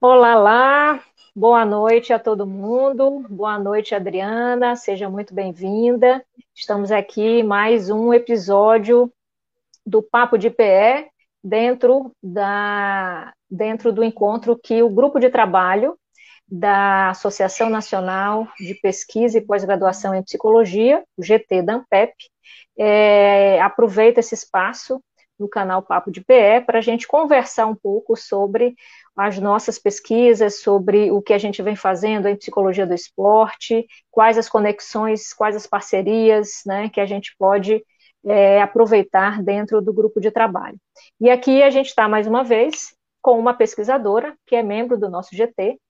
Olá lá, boa noite a todo mundo, boa noite Adriana, seja muito bem-vinda. Estamos aqui mais um episódio do Papo de PE dentro da dentro do encontro que o grupo de trabalho da Associação Nacional de Pesquisa e Pós-Graduação em Psicologia, o GT da ANPEP, é, aproveita esse espaço no canal Papo de PE para a gente conversar um pouco sobre as nossas pesquisas sobre o que a gente vem fazendo em psicologia do esporte, quais as conexões, quais as parcerias né, que a gente pode é, aproveitar dentro do grupo de trabalho. E aqui a gente está, mais uma vez, com uma pesquisadora, que é membro do nosso GT,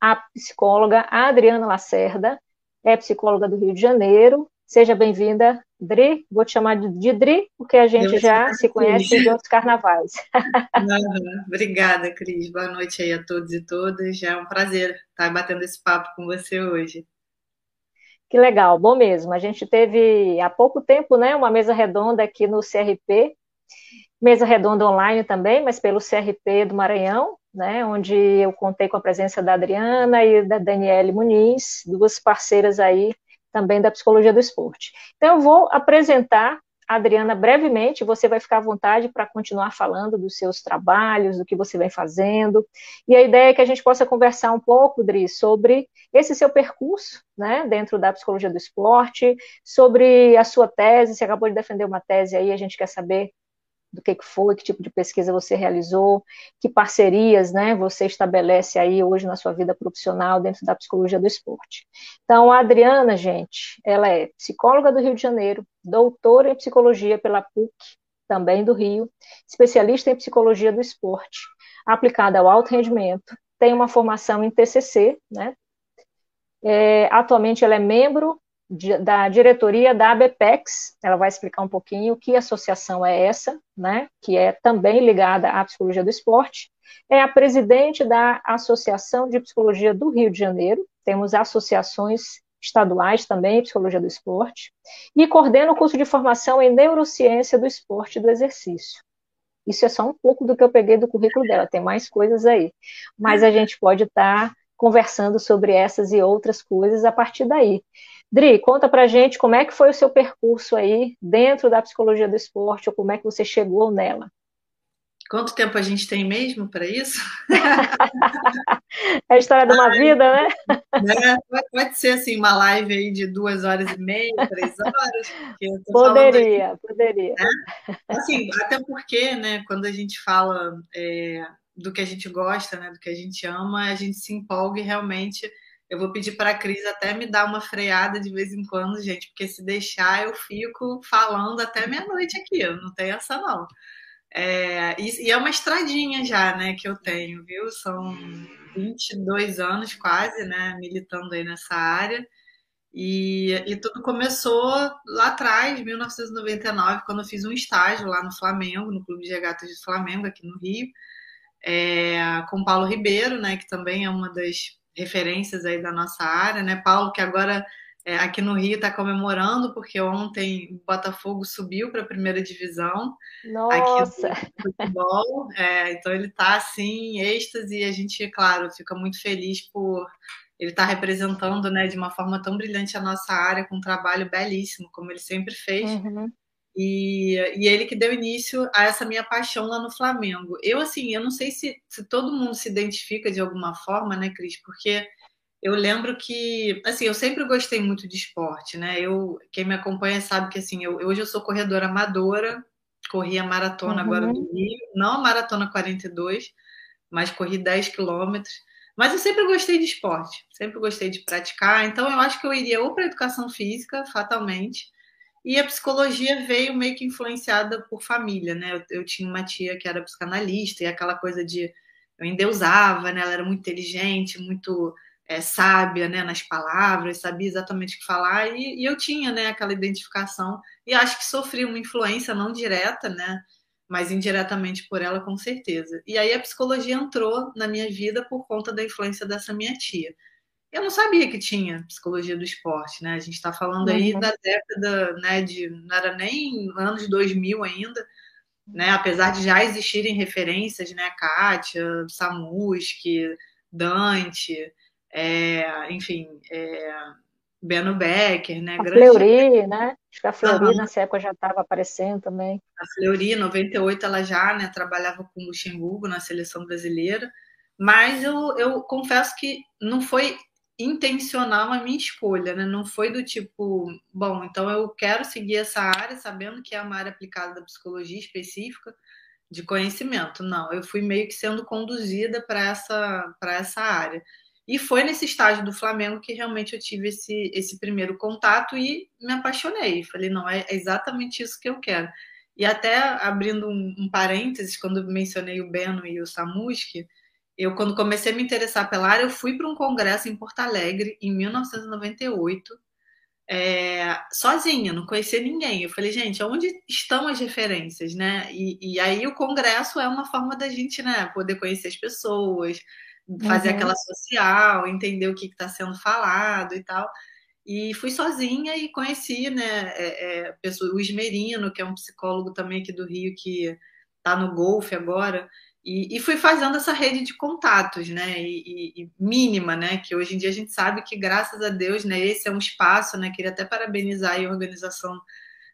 a psicóloga Adriana Lacerda, é psicóloga do Rio de Janeiro. Seja bem-vinda, Dri, vou te chamar de Dri, porque a gente já se conhece de outros carnavais. Uhum. Obrigada, Cris. Boa noite aí a todos e todas. Já é um prazer estar batendo esse papo com você hoje. Que legal, bom mesmo. A gente teve há pouco tempo, né, uma mesa redonda aqui no CRP, mesa redonda online também, mas pelo CRP do Maranhão, né, onde eu contei com a presença da Adriana e da Daniele Muniz, duas parceiras aí também da psicologia do esporte. Então, eu vou apresentar a Adriana brevemente, você vai ficar à vontade para continuar falando dos seus trabalhos, do que você vem fazendo. E a ideia é que a gente possa conversar um pouco, Dri, sobre esse seu percurso, né, dentro da psicologia do esporte, sobre a sua tese, você acabou de defender uma tese aí, a gente quer saber do que, foi, que tipo de pesquisa você realizou, que parcerias né, você estabelece aí hoje na sua vida profissional dentro da psicologia do esporte. Então, a Adriana, gente, ela é psicóloga do Rio de Janeiro, doutora em psicologia pela PUC, também do Rio, especialista em psicologia do esporte, aplicada ao alto rendimento, tem uma formação em TCC, né? É, atualmente ela é membro da diretoria da ABPEX, ela vai explicar um pouquinho que associação é essa, né, que é também ligada à psicologia do esporte, é a presidente da Associação de Psicologia do Rio de Janeiro, temos associações estaduais também, psicologia do esporte, e coordena o curso de formação em neurociência do esporte e do exercício. Isso é só um pouco do que eu peguei do currículo dela, tem mais coisas aí, mas a gente pode estar tá conversando sobre essas e outras coisas a partir daí. Dri, conta pra gente como é que foi o seu percurso aí dentro da psicologia do esporte, ou como é que você chegou nela. Quanto tempo a gente tem mesmo para isso? é a história de uma vida, né? né? Pode ser assim, uma live aí de duas horas e meia, três horas. Poderia, aí, poderia. Né? Assim, até porque, né, quando a gente fala é, do que a gente gosta, né, do que a gente ama, a gente se empolga e realmente eu vou pedir para a Cris até me dar uma freada de vez em quando, gente, porque se deixar eu fico falando até meia-noite aqui, eu não tenho essa não. É, e, é uma estradinha já, né, que eu tenho, viu? São 22 anos quase, né, militando aí nessa área. E, e tudo começou lá atrás, 1999, quando eu fiz um estágio lá no Flamengo, no Clube de Regatas de Flamengo, aqui no Rio, é, com Paulo Ribeiro, né, que também é uma das referências aí da nossa área, né? Paulo, que agora é, aqui no Rio está comemorando, porque ontem o Botafogo subiu para a primeira divisão Nossa. aqui do futebol. É, então ele está assim, em êxtase, e a gente, claro, fica muito feliz por ele estar tá representando né, de uma forma tão brilhante a nossa área, com um trabalho belíssimo, como ele sempre fez. Uhum. E, e ele que deu início a essa minha paixão lá no Flamengo. Eu, assim, eu não sei se, se todo mundo se identifica de alguma forma, né, Cris? Porque eu lembro que, assim, eu sempre gostei muito de esporte, né? Eu, quem me acompanha sabe que, assim, eu, hoje eu sou corredora amadora, corri a maratona uhum. agora do Rio, não a maratona 42, mas corri 10 quilômetros. Mas eu sempre gostei de esporte, sempre gostei de praticar, então eu acho que eu iria ou para educação física, fatalmente, e a psicologia veio meio que influenciada por família, né? Eu, eu, tinha uma tia que era psicanalista e aquela coisa de eu endeusava, né? Ela era muito inteligente, muito é, sábia, né? Nas palavras, sabia exatamente o que falar e, e, eu tinha, né? Aquela identificação e acho que sofri uma influência não direta, né? Mas indiretamente por ela, com certeza. E aí a psicologia entrou na minha vida por conta da influência dessa minha tia. Eu não sabia que tinha psicologia do esporte, né? A gente está falando aí uhum. da década, né, de não era nem anos 2000 ainda. né? Apesar de já existirem referências, né? Kátia, Samuski, Dante, é, enfim, é, Beno Becker, né? A grande... Fleury, né? Acho que a Fleury uhum. nessa época já estava aparecendo também. A Fleury, em 98, ela já né, trabalhava com o Luxemburgo na seleção brasileira, mas eu, eu confesso que não foi intencional a minha escolha, né? Não foi do tipo, bom, então eu quero seguir essa área, sabendo que é uma área aplicada da psicologia específica de conhecimento. Não, eu fui meio que sendo conduzida para essa, para essa área. E foi nesse estágio do Flamengo que realmente eu tive esse, esse primeiro contato e me apaixonei. Falei, não, é exatamente isso que eu quero. E até abrindo um, um parênteses, quando mencionei o Beno e o Samuski, eu, quando comecei a me interessar pela área, eu fui para um congresso em Porto Alegre, em 1998, é, sozinha, não conhecia ninguém. Eu falei, gente, onde estão as referências, né? E, e aí o congresso é uma forma da gente, né, poder conhecer as pessoas, fazer uhum. aquela social, entender o que está sendo falado e tal. E fui sozinha e conheci, né, é, é, pessoa, o Ismerino, que é um psicólogo também aqui do Rio, que está no Golfe agora, e, e, fui fazendo essa rede de contatos, né, e, e, mínima, né, que hoje em dia a gente sabe que, graças a Deus, né, esse é um espaço, né, queria até parabenizar a organização,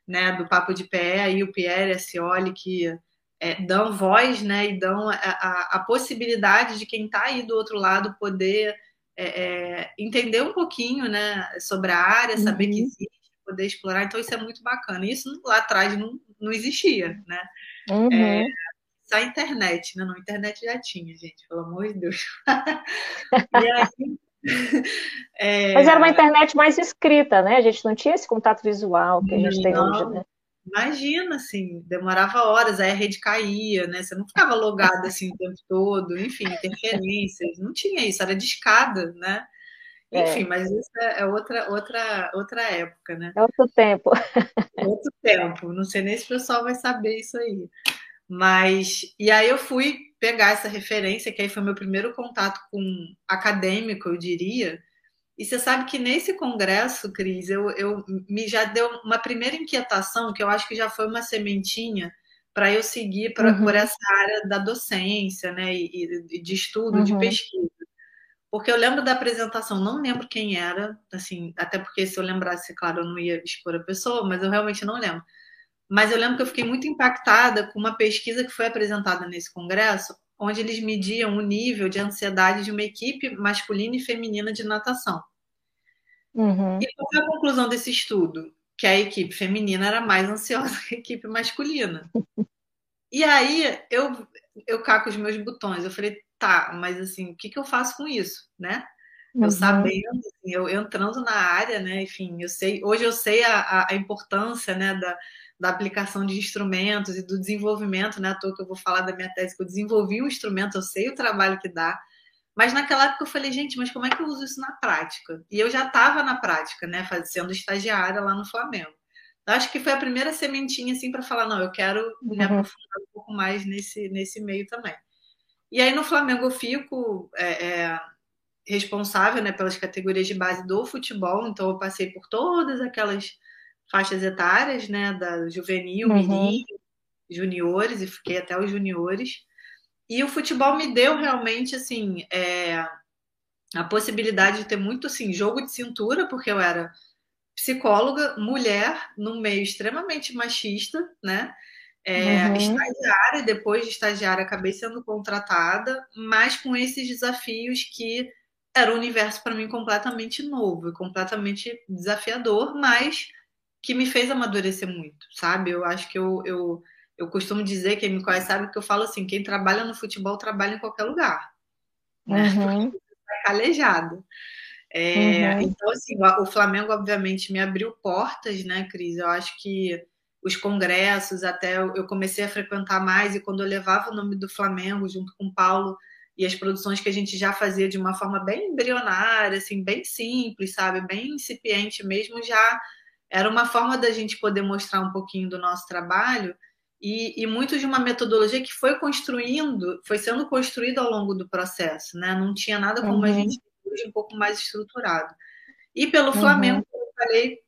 né, do Papo de Pé, aí o Pierre, a Cioli, que é, dão voz, né, e dão a, a, a possibilidade de quem está aí do outro lado poder é, é, entender um pouquinho, né, sobre a área, saber uhum. que existe, poder explorar, então isso é muito bacana. Isso lá atrás não, não existia, né, uhum. É, a internet, né? Não, a internet já tinha, gente, pelo amor de Deus. e aí, é... Mas era uma internet mais escrita, né? A gente não tinha esse contato visual que a gente não, tem hoje, né? Imagina, assim, demorava horas, aí a rede caía, né? Você não ficava logado assim o tempo todo, enfim, interferências, não tinha isso, era de escada, né? É. Enfim, é. mas isso é outra, outra, outra época, né? É outro tempo. Outro tempo, não sei nem se o pessoal vai saber isso aí. Mas, e aí eu fui pegar essa referência, que aí foi meu primeiro contato com acadêmico, eu diria. E você sabe que nesse congresso, Cris, eu, eu me já deu uma primeira inquietação, que eu acho que já foi uma sementinha para eu seguir pra, uhum. por essa área da docência, né, e, e de estudo, uhum. de pesquisa. Porque eu lembro da apresentação, não lembro quem era, assim, até porque se eu lembrasse, claro, eu não ia expor a pessoa, mas eu realmente não lembro mas eu lembro que eu fiquei muito impactada com uma pesquisa que foi apresentada nesse congresso, onde eles mediam o nível de ansiedade de uma equipe masculina e feminina de natação. Uhum. E qual foi a conclusão desse estudo? Que a equipe feminina era mais ansiosa que a equipe masculina. E aí eu, eu caco os meus botões. Eu falei, tá, mas assim, o que, que eu faço com isso, né? Eu uhum. sabendo, assim, eu entrando na área, né? Enfim, eu sei, hoje eu sei a, a importância, né, da, da aplicação de instrumentos e do desenvolvimento, né? À toa que eu vou falar da minha tese, que eu desenvolvi um instrumento, eu sei o trabalho que dá. Mas naquela época eu falei, gente, mas como é que eu uso isso na prática? E eu já estava na prática, né? Sendo estagiária lá no Flamengo. Eu acho que foi a primeira sementinha, assim, para falar, não, eu quero uhum. me aprofundar um pouco mais nesse, nesse meio também. E aí no Flamengo eu fico é, é, responsável né, pelas categorias de base do futebol, então eu passei por todas aquelas faixas etárias, né, da juvenil, uhum. mirim, juniores, e fiquei até os juniores. E o futebol me deu realmente, assim, é, a possibilidade de ter muito, assim, jogo de cintura, porque eu era psicóloga, mulher, num meio extremamente machista, né? É, uhum. Estagiária, depois de estagiária acabei sendo contratada, mas com esses desafios que era um universo para mim completamente novo, completamente desafiador, mas que me fez amadurecer muito, sabe? Eu acho que eu, eu, eu costumo dizer, quem me conhece sabe que eu falo assim, quem trabalha no futebol trabalha em qualquer lugar, né? Uhum. Porque tá calejado. É, uhum. Então, assim, o Flamengo, obviamente, me abriu portas, né, Cris? Eu acho que os congressos, até eu comecei a frequentar mais, e quando eu levava o nome do Flamengo junto com o Paulo e as produções que a gente já fazia de uma forma bem embrionária, assim, bem simples, sabe? Bem incipiente mesmo, já era uma forma da gente poder mostrar um pouquinho do nosso trabalho e, e, muito de uma metodologia que foi construindo, foi sendo construída ao longo do processo, né? Não tinha nada como uhum. a gente hoje um pouco mais estruturado. E pelo uhum. Flamengo, como eu falei,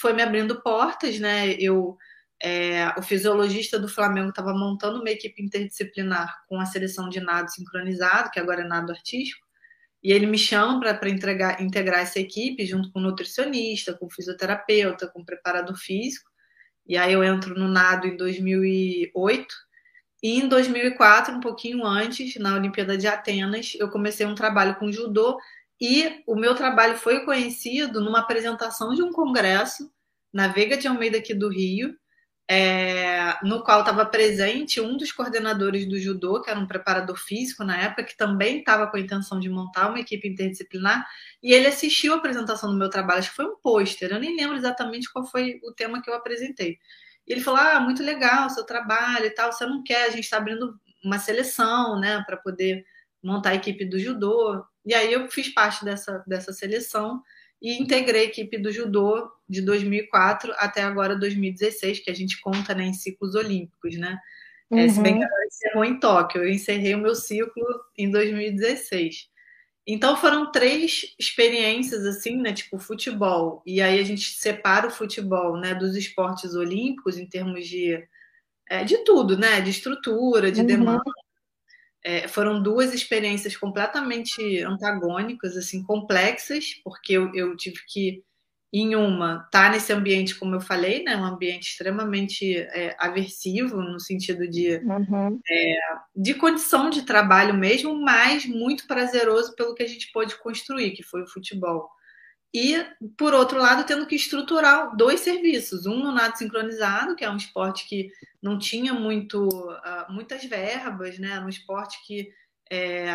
foi me abrindo portas, né? Eu é, o fisiologista do Flamengo estava montando uma equipe interdisciplinar com a seleção de nado sincronizado, que agora é nado artístico, e ele me chama para integrar essa equipe junto com nutricionista, com fisioterapeuta, com preparador físico. E aí eu entro no nado em 2008. E em 2004, um pouquinho antes, na Olimpíada de Atenas, eu comecei um trabalho com judô e o meu trabalho foi conhecido numa apresentação de um congresso na Veiga de Almeida aqui do Rio, é, no qual estava presente um dos coordenadores do judô, que era um preparador físico na época, que também estava com a intenção de montar uma equipe interdisciplinar, e ele assistiu a apresentação do meu trabalho, acho que foi um pôster, eu nem lembro exatamente qual foi o tema que eu apresentei. E ele falou: Ah, muito legal o seu trabalho e tal, você não quer, a gente está abrindo uma seleção, né, para poder montar a equipe do judô. E aí eu fiz parte dessa, dessa seleção e integrei a equipe do judô de 2004 até agora 2016, que a gente conta né, em ciclos olímpicos, né? Uhum. É, se bem que uhum. ela encerrou em Tóquio, eu encerrei o meu ciclo em 2016. Então foram três experiências assim, né? Tipo futebol. E aí a gente separa o futebol, né, dos esportes olímpicos em termos de é, de tudo, né? De estrutura, de uhum. demanda, é, foram duas experiências completamente antagônicas, assim, complexas, porque eu, eu tive que, em uma, estar tá nesse ambiente, como eu falei, né, um ambiente extremamente é, aversivo, no sentido de, uhum. é, de condição de trabalho mesmo, mas muito prazeroso pelo que a gente pôde construir, que foi o futebol. E, por outro lado, tendo que estruturar dois serviços. Um no nado sincronizado, que é um esporte que não tinha muito, uh, muitas verbas, né? Era um esporte que, é,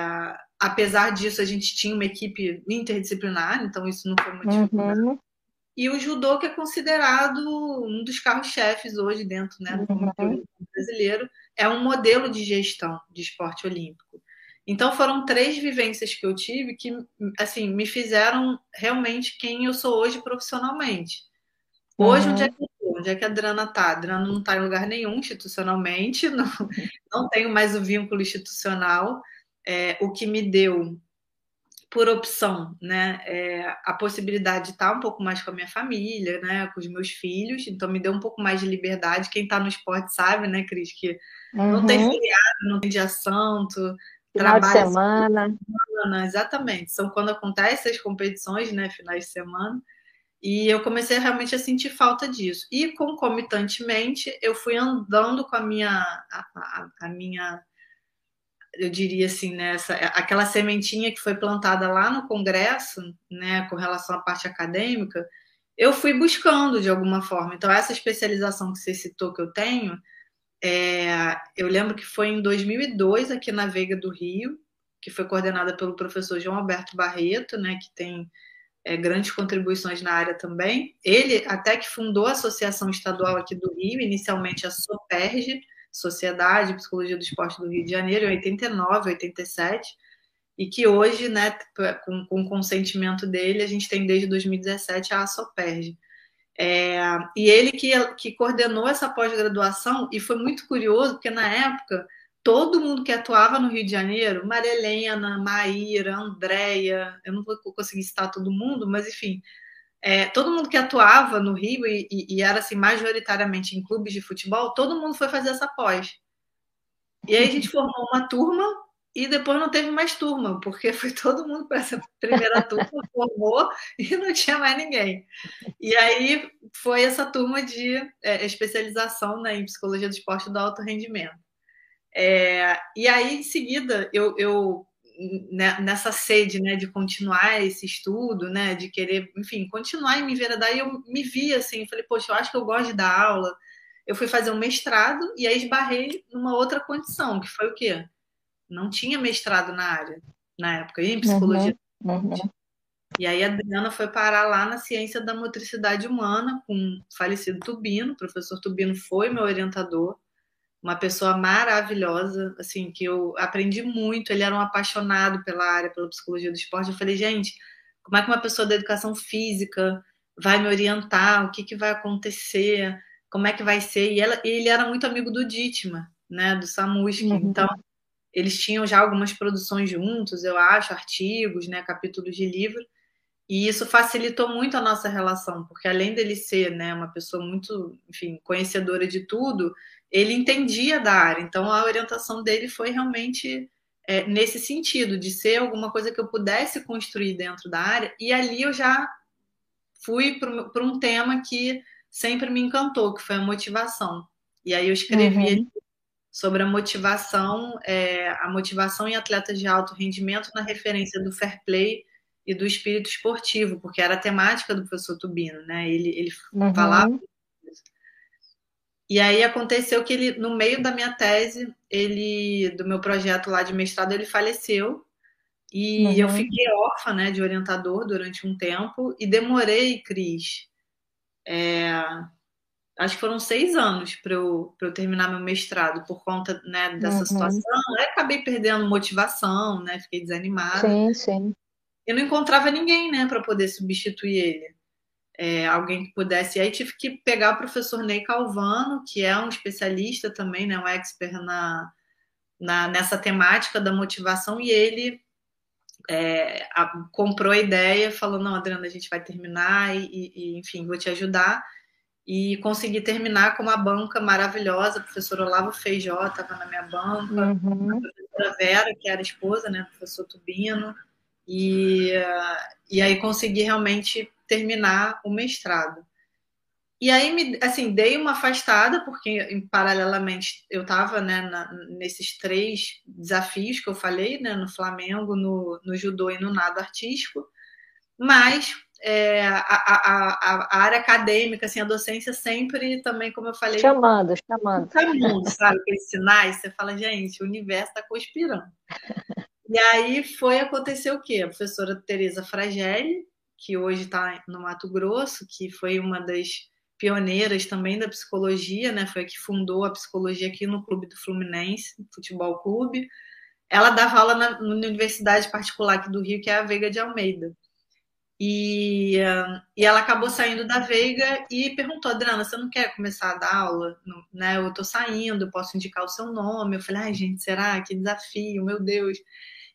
apesar disso, a gente tinha uma equipe interdisciplinar, então isso não foi uma dificuldade. Uhum. E o judô, que é considerado um dos carros-chefes hoje dentro né, do uhum. brasileiro, é um modelo de gestão de esporte olímpico. Então foram três vivências que eu tive que assim me fizeram realmente quem eu sou hoje profissionalmente. Hoje, uhum. onde, é que, onde é que a Adriana está? A Adriana não está em lugar nenhum institucionalmente, não, não tenho mais o vínculo institucional, é, o que me deu por opção, né, é, a possibilidade de estar um pouco mais com a minha família, né, com os meus filhos, então me deu um pouco mais de liberdade. Quem está no esporte sabe, né, Cris, que uhum. não tem uhum. feriado, não tem dia santo, Final de semana. semana. Exatamente. São quando acontecem as competições, né? Finais de semana. E eu comecei realmente a sentir falta disso. E concomitantemente, eu fui andando com a minha, a, a, a minha, eu diria assim, nessa, né, aquela sementinha que foi plantada lá no Congresso, né, com relação à parte acadêmica, eu fui buscando de alguma forma. Então, essa especialização que você citou que eu tenho, é, eu lembro que foi em 2002 aqui na Veiga do Rio, que foi coordenada pelo professor João Alberto Barreto, né, que tem é, grandes contribuições na área também. Ele até que fundou a Associação Estadual aqui do Rio, inicialmente a SOPERG, Sociedade de Psicologia do Esporte do Rio de Janeiro, em 89, 87, e que hoje, né, com, com consentimento dele, a gente tem desde 2017 a SOPERG. É, e ele que, que coordenou essa pós-graduação, e foi muito curioso, porque na época todo mundo que atuava no Rio de Janeiro, Maria Helena, Maíra, Andréia, eu não vou conseguir citar todo mundo, mas enfim, é, todo mundo que atuava no Rio e, e, e, era assim, majoritariamente em clubes de futebol, todo mundo foi fazer essa pós. E aí a gente formou uma turma e depois não teve mais turma, porque foi todo mundo para essa primeira turma, formou e não tinha mais ninguém. E aí foi essa turma de é, especialização né, em psicologia do esporte do alto rendimento. É, e aí, em seguida, eu, eu né, nessa sede né, de continuar esse estudo, né, de querer, enfim, continuar e me daí eu me vi assim, falei, poxa, eu acho que eu gosto de dar aula. Eu fui fazer um mestrado e aí esbarrei numa outra condição, que foi o quê? Não tinha mestrado na área na época, em psicologia. Uhum, uhum. E aí a Adriana foi parar lá na ciência da motricidade humana com o falecido Tubino, o professor Tubino foi meu orientador, uma pessoa maravilhosa, assim, que eu aprendi muito, ele era um apaixonado pela área, pela psicologia do esporte. Eu falei, gente, como é que uma pessoa da educação física vai me orientar, o que, que vai acontecer, como é que vai ser? E ela, ele era muito amigo do Ditma, né, do Samuski. Uhum. Então, eles tinham já algumas produções juntos, eu acho, artigos, né, capítulos de livro. E isso facilitou muito a nossa relação, porque além dele ser né, uma pessoa muito, enfim, conhecedora de tudo, ele entendia da área. Então a orientação dele foi realmente é, nesse sentido, de ser alguma coisa que eu pudesse construir dentro da área. E ali eu já fui para um tema que sempre me encantou, que foi a motivação. E aí eu escrevi uhum. Sobre a motivação, é, a motivação em atletas de alto rendimento na referência do fair play e do espírito esportivo, porque era a temática do professor Tubino, né? Ele, ele uhum. falava e aí aconteceu que ele, no meio da minha tese, ele, do meu projeto lá de mestrado, ele faleceu. E uhum. eu fiquei órfã, né, de orientador durante um tempo e demorei, Cris. É, acho que foram seis anos para eu, eu terminar meu mestrado por conta né, dessa uhum. situação. Aí acabei perdendo motivação, né? Fiquei desanimada. Sim, sim. Eu não encontrava ninguém, né, para poder substituir ele é, alguém que pudesse. E aí tive que pegar o professor Ney Calvano, que é um especialista também, né, um expert na, na, nessa temática da motivação, e ele é, a, comprou a ideia, falou: Não, Adriana, a gente vai terminar, e, e, enfim, vou te ajudar. E consegui terminar com uma banca maravilhosa. O professor Olavo Feijó estava na minha banca, uhum. a professora Vera, que era esposa né, do professor Tubino. E, e aí consegui realmente terminar o mestrado. E aí, me, assim, dei uma afastada, porque paralelamente eu estava né, na, nesses três desafios que eu falei, né, no Flamengo, no, no judô e no nado artístico, mas é, a, a, a, área acadêmica, assim, a docência sempre também, como eu falei... Chamando, chamando. Chamando, sabe? Aqueles sinais, você fala, gente, o universo está conspirando. E aí foi acontecer o quê? A professora Tereza Fragelli, que hoje está no Mato Grosso, que foi uma das pioneiras também da psicologia, né? Foi a que fundou a psicologia aqui no Clube do Fluminense, Futebol Clube. Ela dava aula na, na universidade particular aqui do Rio, que é a Veiga de Almeida. E, e ela acabou saindo da Veiga e perguntou, Adriana, você não quer começar a dar aula? né, eu estou saindo, posso indicar o seu nome? Eu falei, ai, gente, será? Que desafio, meu Deus.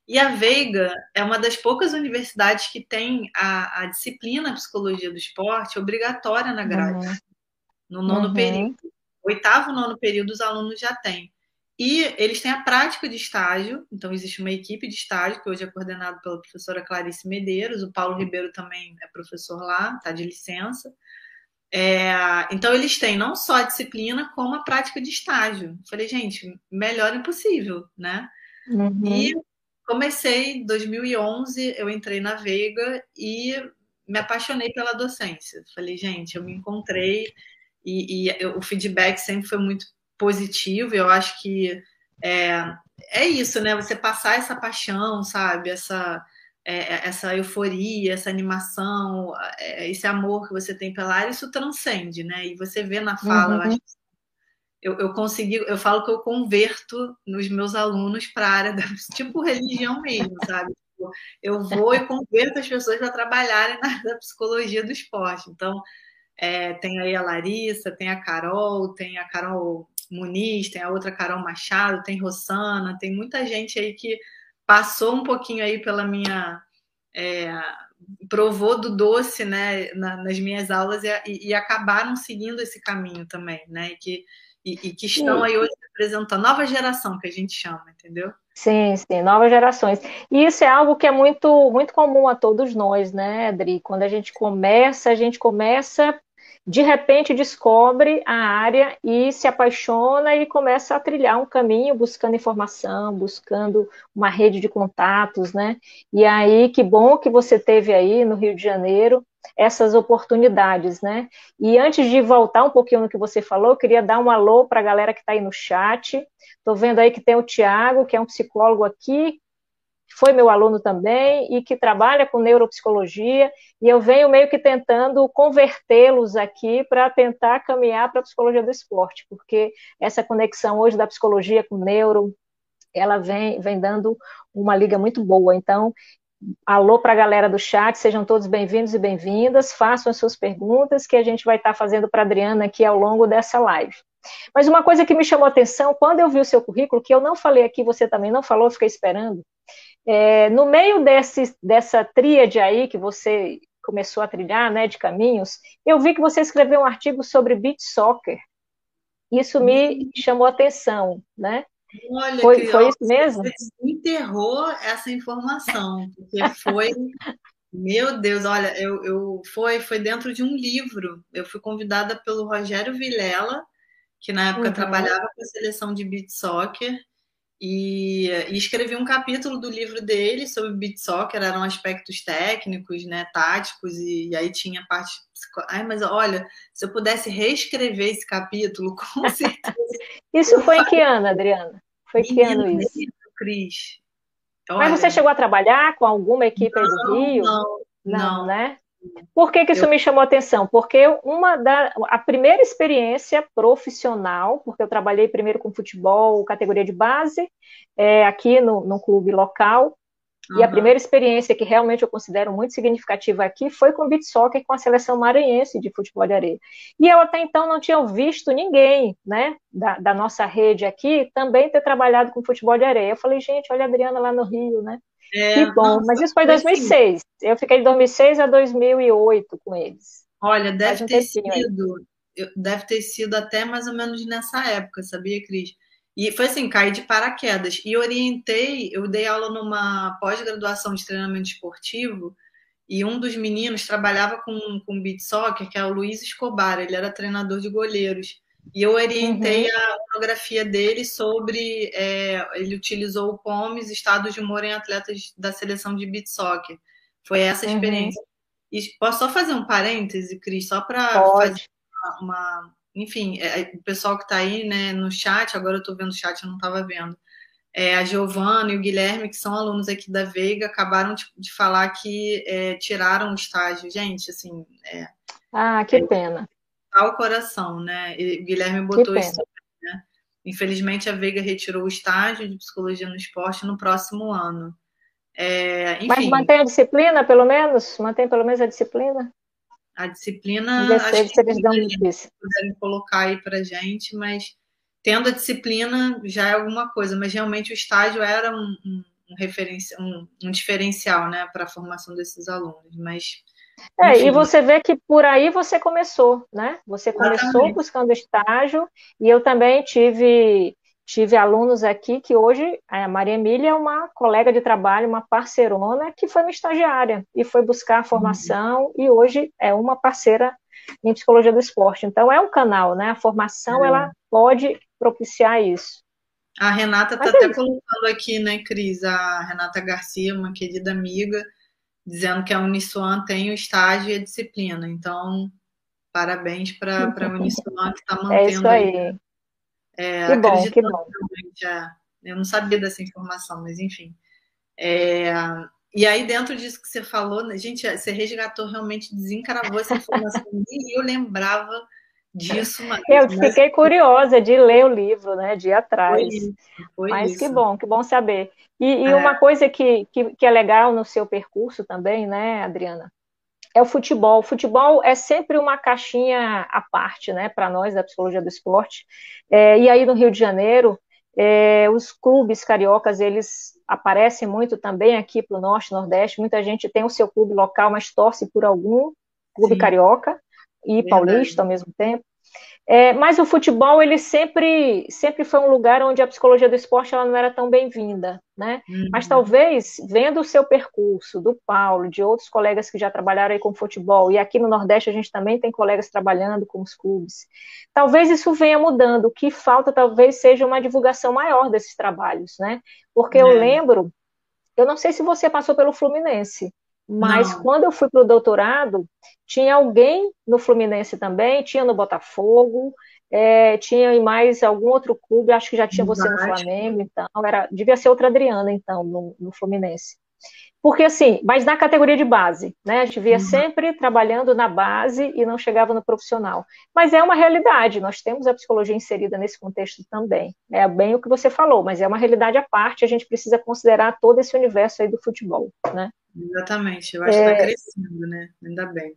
E a Veiga é uma das poucas universidades que tem a, a disciplina Psicologia do Esporte obrigatória na grade, uhum. no nono uhum. período. Oitavo, nono período, os alunos já têm. E eles têm a prática de estágio, então existe uma equipe de estágio, que hoje é coordenada pela professora Clarice Medeiros, o Paulo Ribeiro também é professor lá, está de licença. É, então eles têm não só a disciplina, como a prática de estágio. Falei, gente, melhor impossível, né? Uhum. E comecei em 2011, eu entrei na Veiga e me apaixonei pela docência. Falei, gente, eu me encontrei e, e eu, o feedback sempre foi muito positivo. Eu acho que é, é isso, né? Você passar essa paixão, sabe? Essa, é, essa euforia, essa animação, é, esse amor que você tem pela área, isso transcende, né? E você vê na fala, uhum. eu acho que eu, eu consegui, eu falo que eu converto nos meus alunos para a área da tipo religião mesmo, sabe? Tipo, eu vou e converto as pessoas para trabalharem na psicologia do esporte. Então, é, tem aí a Larissa, tem a Carol, tem a Carol Muniz, tem a outra Carol Machado, tem Rossana, tem muita gente aí que passou um pouquinho aí pela minha. É, provou do doce né, nas minhas aulas e, e, acabaram seguindo esse caminho também, né? E que e, e que estão sim. aí hoje representando a nova geração que a gente chama, entendeu? Sim, sim, novas gerações. E isso é algo que é muito, muito comum a todos nós, né, Adri? Quando a gente começa, a gente começa de repente descobre a área e se apaixona e começa a trilhar um caminho buscando informação, buscando uma rede de contatos, né? E aí, que bom que você teve aí no Rio de Janeiro essas oportunidades, né? E antes de voltar um pouquinho no que você falou, eu queria dar um alô para a galera que está aí no chat. Estou vendo aí que tem o Tiago, que é um psicólogo aqui, foi meu aluno também e que trabalha com neuropsicologia, e eu venho meio que tentando convertê-los aqui para tentar caminhar para a psicologia do esporte, porque essa conexão hoje da psicologia com neuro, ela vem, vem dando uma liga muito boa. Então, alô para a galera do chat, sejam todos bem-vindos e bem-vindas, façam as suas perguntas que a gente vai estar fazendo para a Adriana aqui ao longo dessa live. Mas uma coisa que me chamou a atenção, quando eu vi o seu currículo, que eu não falei aqui, você também não falou, fiquei esperando, é, no meio desse, dessa tríade aí que você começou a trilhar, né, de caminhos, eu vi que você escreveu um artigo sobre beach soccer. Isso me chamou a atenção, né? Olha, foi, foi isso mesmo? Você enterrou essa informação, porque foi Meu Deus, olha, eu, eu foi, foi dentro de um livro. Eu fui convidada pelo Rogério Vilela, que na época uhum. trabalhava com a seleção de beat soccer, e, e, escrevi um capítulo do livro dele sobre beat soccer, eram aspectos técnicos, né, táticos, e, e aí tinha parte. Ai, mas olha, se eu pudesse reescrever esse capítulo, com certeza. isso foi em que ano, Adriana? Foi que ano isso? Cris. Mas você chegou a trabalhar com alguma equipe não, do Rio? Não, não, não, né? Por que, que isso eu... me chamou a atenção? Porque uma da, a primeira experiência profissional, porque eu trabalhei primeiro com futebol, categoria de base, é, aqui no, no clube local, Uhum. E a primeira experiência que realmente eu considero muito significativa aqui foi com o beat soccer com a seleção maranhense de futebol de areia. E eu até então não tinha visto ninguém, né, da, da nossa rede aqui também ter trabalhado com futebol de areia. Eu falei, gente, olha a Adriana lá no Rio, né? É, que bom, nossa, mas isso foi em 2006. Eu fiquei de 2006 a 2008 com eles. Olha, deve um ter sido, deve ter sido até mais ou menos nessa época, sabia, Cris? E foi assim, caí de paraquedas. E orientei, eu dei aula numa pós-graduação de treinamento esportivo, e um dos meninos trabalhava com, com beat soccer, que é o Luiz Escobar, ele era treinador de goleiros. E eu orientei uhum. a monografia dele sobre. É, ele utilizou o POMES, estado de humor em atletas da seleção de beat soccer. Foi essa uhum. experiência. E posso só fazer um parêntese, Cris, só para fazer uma, uma enfim, é, é, o pessoal que está aí né, no chat, agora eu estou vendo o chat, eu não estava vendo. É, a Giovana e o Guilherme, que são alunos aqui da Veiga, acabaram de, de falar que é, tiraram o estágio. Gente, assim. É, ah, que pena. Tá o coração, né? E Guilherme botou isso né? Infelizmente, a Veiga retirou o estágio de psicologia no esporte no próximo ano. É, enfim, Mas mantém a disciplina, pelo menos? Mantém pelo menos a disciplina? A disciplina, acho que eles puderem colocar aí para gente, mas tendo a disciplina já é alguma coisa, mas realmente o estágio era um, um, um, um, um diferencial né, para a formação desses alunos, mas... É, e você vê que por aí você começou, né? Você começou buscando estágio, e eu também tive Tive alunos aqui que hoje, a Maria Emília é uma colega de trabalho, uma parceirona, que foi uma estagiária e foi buscar a formação uhum. e hoje é uma parceira em psicologia do esporte. Então é um canal, né? A formação, ela pode propiciar isso. A Renata está até colocando aqui, né, Cris, a Renata Garcia, uma querida amiga, dizendo que a Uniswan tem o estágio e a disciplina. Então, parabéns para a Uniswan que está mantendo. É isso aí. É, que bom, que bom. Já, eu não sabia dessa informação, mas enfim. É, e aí, dentro disso que você falou, né, gente, você resgatou, realmente desencravou essa informação, e eu lembrava disso. Mas, eu fiquei mas... curiosa de ler o livro, né, de ir atrás. Foi isso, foi mas isso. que bom, que bom saber. E, e é. uma coisa que, que, que é legal no seu percurso também, né, Adriana, é o futebol. O futebol é sempre uma caixinha à parte, né, para nós da psicologia do esporte. É, e aí no Rio de Janeiro, é, os clubes cariocas eles aparecem muito também aqui para o norte, nordeste. Muita gente tem o seu clube local, mas torce por algum clube Sim. carioca e Verdade. paulista ao mesmo tempo. É, mas o futebol, ele sempre, sempre foi um lugar onde a psicologia do esporte ela não era tão bem-vinda, né? Uhum. Mas talvez, vendo o seu percurso, do Paulo, de outros colegas que já trabalharam aí com futebol, e aqui no Nordeste a gente também tem colegas trabalhando com os clubes, talvez isso venha mudando. O que falta talvez seja uma divulgação maior desses trabalhos, né? Porque é. eu lembro, eu não sei se você passou pelo Fluminense, mas Não. quando eu fui para o doutorado, tinha alguém no Fluminense também, tinha no Botafogo, é, tinha em mais algum outro clube, acho que já tinha você no Flamengo, então, era, devia ser outra Adriana, então, no, no Fluminense. Porque assim, mas na categoria de base, né? A gente via uhum. sempre trabalhando na base e não chegava no profissional. Mas é uma realidade, nós temos a psicologia inserida nesse contexto também. É bem o que você falou, mas é uma realidade à parte, a gente precisa considerar todo esse universo aí do futebol, né? Exatamente, eu acho é... que está crescendo, né? Ainda bem.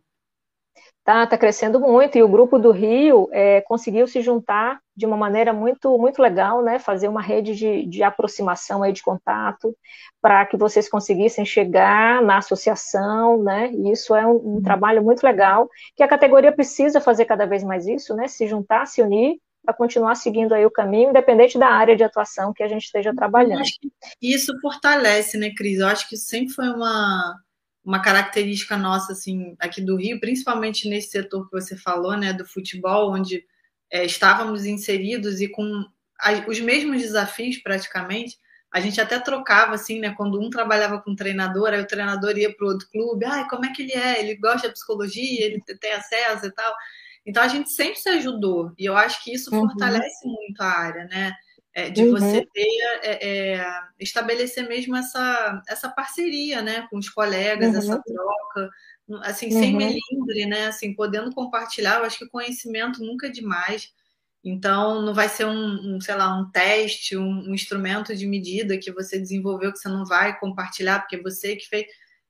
Tá, tá crescendo muito e o grupo do Rio é, conseguiu se juntar de uma maneira muito muito legal, né? Fazer uma rede de, de aproximação aí de contato para que vocês conseguissem chegar na associação, né? E isso é um, um, uhum. trabalho muito legal que a categoria precisa fazer cada vez mais isso, né? Se juntar, se unir para continuar seguindo aí o caminho, independente da área de atuação que a gente esteja trabalhando. isso fortalece, né, Cris? Eu acho que sempre foi uma uma característica nossa, assim, aqui do Rio, principalmente nesse setor que você falou, né, do futebol, onde é, estávamos inseridos e com os mesmos desafios praticamente, a gente até trocava, assim, né, quando um trabalhava com treinador, aí o treinador ia para o outro clube, ai, como é que ele é? Ele gosta de psicologia, ele tem acesso e tal. Então a gente sempre se ajudou, e eu acho que isso uhum. fortalece muito a área, né? É, de uhum. você ter, é, é, estabelecer mesmo essa, essa parceria, né, com os colegas, uhum. essa troca, assim, uhum. sem melindre, né, assim, podendo compartilhar, eu acho que conhecimento nunca é demais, então não vai ser um, um sei lá, um teste, um, um, instrumento de medida que você desenvolveu que você não vai compartilhar, porque você que fez,